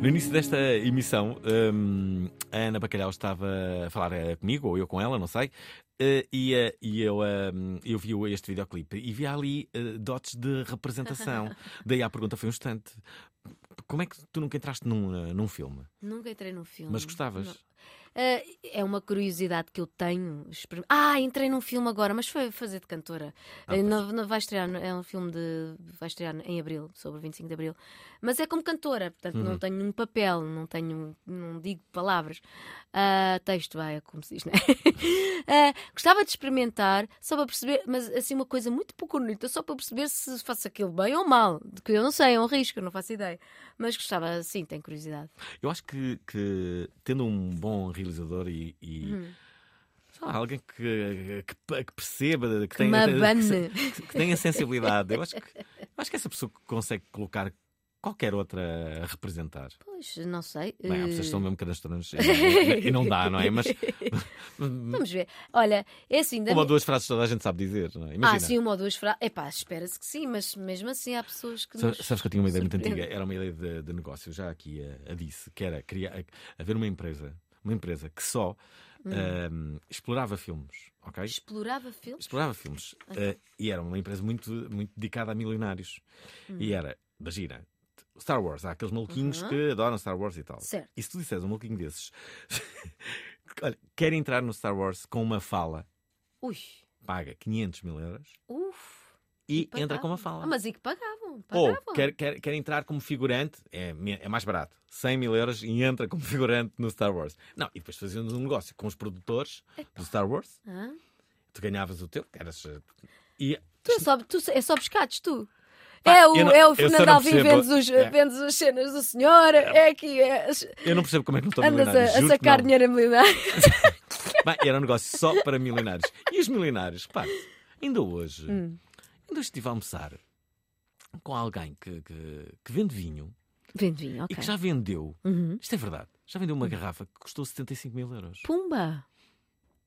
No início desta emissão, hum, a Ana Bacalhau estava a falar eh, comigo, ou eu com ela, não sei, eh, e, eh, e eu, hum, eu vi este videoclipe e vi ali eh, dotes de representação. Daí a pergunta foi um instante. Como é que tu nunca entraste num, num filme? Nunca entrei num filme. Mas gostavas? É uma curiosidade que eu tenho. Ah, entrei num filme agora, mas foi fazer de cantora. Ah, não, não vai estrear, é um filme de. vai estrear em abril, sobre 25 de abril. Mas é como cantora, portanto Uhum. não tenho nenhum papel, não tenho. não digo palavras. Ah, texto, vai, é como se diz, né? Ah, gostava de experimentar, só para perceber, mas assim, uma coisa muito pequenita, só para perceber se faço aquilo bem ou mal. Que eu não sei, é um risco, eu não faço ideia. Mas gostava, sim, tenho curiosidade. Eu acho que, que tendo um bom realizador e. e- Uhum. lá, alguém que, que, que perceba, que, Que tenha, que, que- que tenha sensibilidade. Eu acho, que, eu acho que essa pessoa consegue colocar qualquer outra a representar. Pois, não sei. Bem, há eh, pessoas que são mesmo cadastrantes e, não- e não dá, não é? Mas Vamos ver. Olha, é assim. uma ou duas frases toda a gente sabe dizer, não é? Imagina. Ah, sim, uma ou duas frases. Epá, espera-se que sim, mas mesmo assim há pessoas que. Sabes nos sabes que eu tinha uma ideia muito antiga, era uma ideia de, de negócio, já aqui a, a disse, que era criar, haver uma empresa, uma empresa que só Hum. ahm, explorava filmes, ok? Explorava filmes? Explorava filmes. Ok. Eh, e era uma empresa muito, muito dedicada a milionários. Hum. E era, imagina, Star Wars, há aqueles maluquinhos Uhum. que adoram Star Wars e tal. Certo. E se tu disseres um maluquinho desses, olha, quer entrar no Star Wars com uma fala, Ui, paga 500 mil euros uf. e entra com uma fala. Ah, mas e que pagavam? Ou pagavam. quer, quer, quer entrar como figurante, é, é mais barato, 100 mil euros e entra como figurante no Star Wars. Não, e depois fazíamos um negócio com os produtores do Star Wars, Hã? tu ganhavas o teu, eras. eh, E Tu é só, tu é só pescados, tu. É o, não- é o Fernando Alvim vendes, os, é. vendes as cenas do senhor, é aqui. É, eu não percebo como é que não estão andas a, milionários. a que sacar dinheiro a milionários. Bem, era um negócio só para milionários. E os milionários, repare, ainda hoje, Hum. ainda hoje estive a almoçar com alguém que, que, que vende vinho Vende vinho, e ok. que já vendeu, Uhum. isto é verdade, já vendeu uma garrafa que custou 75 mil euros. Pumba!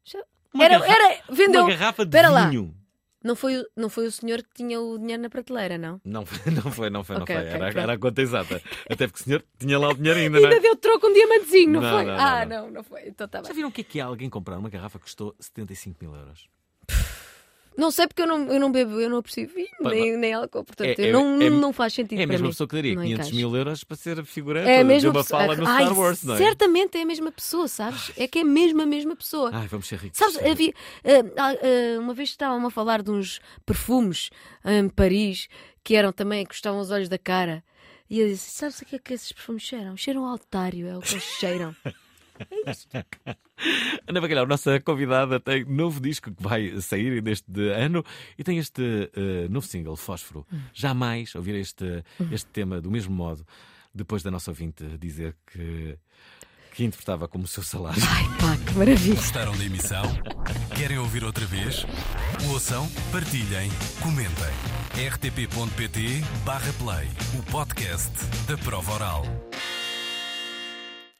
Já- Uma Era, garra- era, vendeu. uma garrafa de Espera lá. Não foi, o- não foi o senhor que tinha o dinheiro na prateleira, não? Não foi, não foi, não foi, Ok, não foi. ok, era, era a conta exata. Até porque o senhor tinha lá o dinheiro ainda, não Ainda é? deu troco um diamantezinho, não, Não, foi? não, ah, não. não, foi. Então tá Já viram o que é que é alguém comprar uma garrafa que custou 75 mil euros? Não sei porque eu não, eu não bebo, eu não aprecio vinho, nem, nem álcool, portanto É- é- não, é- não faz sentido É a mesma pessoa que daria Não 500 encaixa. mil euros para ser figurante É a de mesma uma pessoa. fala no Star Wars, não é? Certamente é a mesma pessoa, sabes? É que é mesmo a mesma pessoa. Ai, vamos ser ricos. Sabes, havia, ah, ah, ah, uma vez estavam a falar de uns perfumes em Paris que eram também, que custavam os olhos da cara. E eu disse: Sabes o que é que esses perfumes cheiram? Cheiram altário, é o que eles cheiram. Ana Bacalhau, nossa convidada, tem novo disco que vai sair neste ano e tem este eh, novo single, Fósforo. Hum. Jamais ouvir este, este tema do mesmo modo, depois da nossa ouvinte dizer que que interpretava como o seu salário. Ai pá, que maravilha. Gostaram da emissão? Querem ouvir outra vez? Ouçam, partilhem, comentem. rtp.pt barra play, o podcast da prova oral.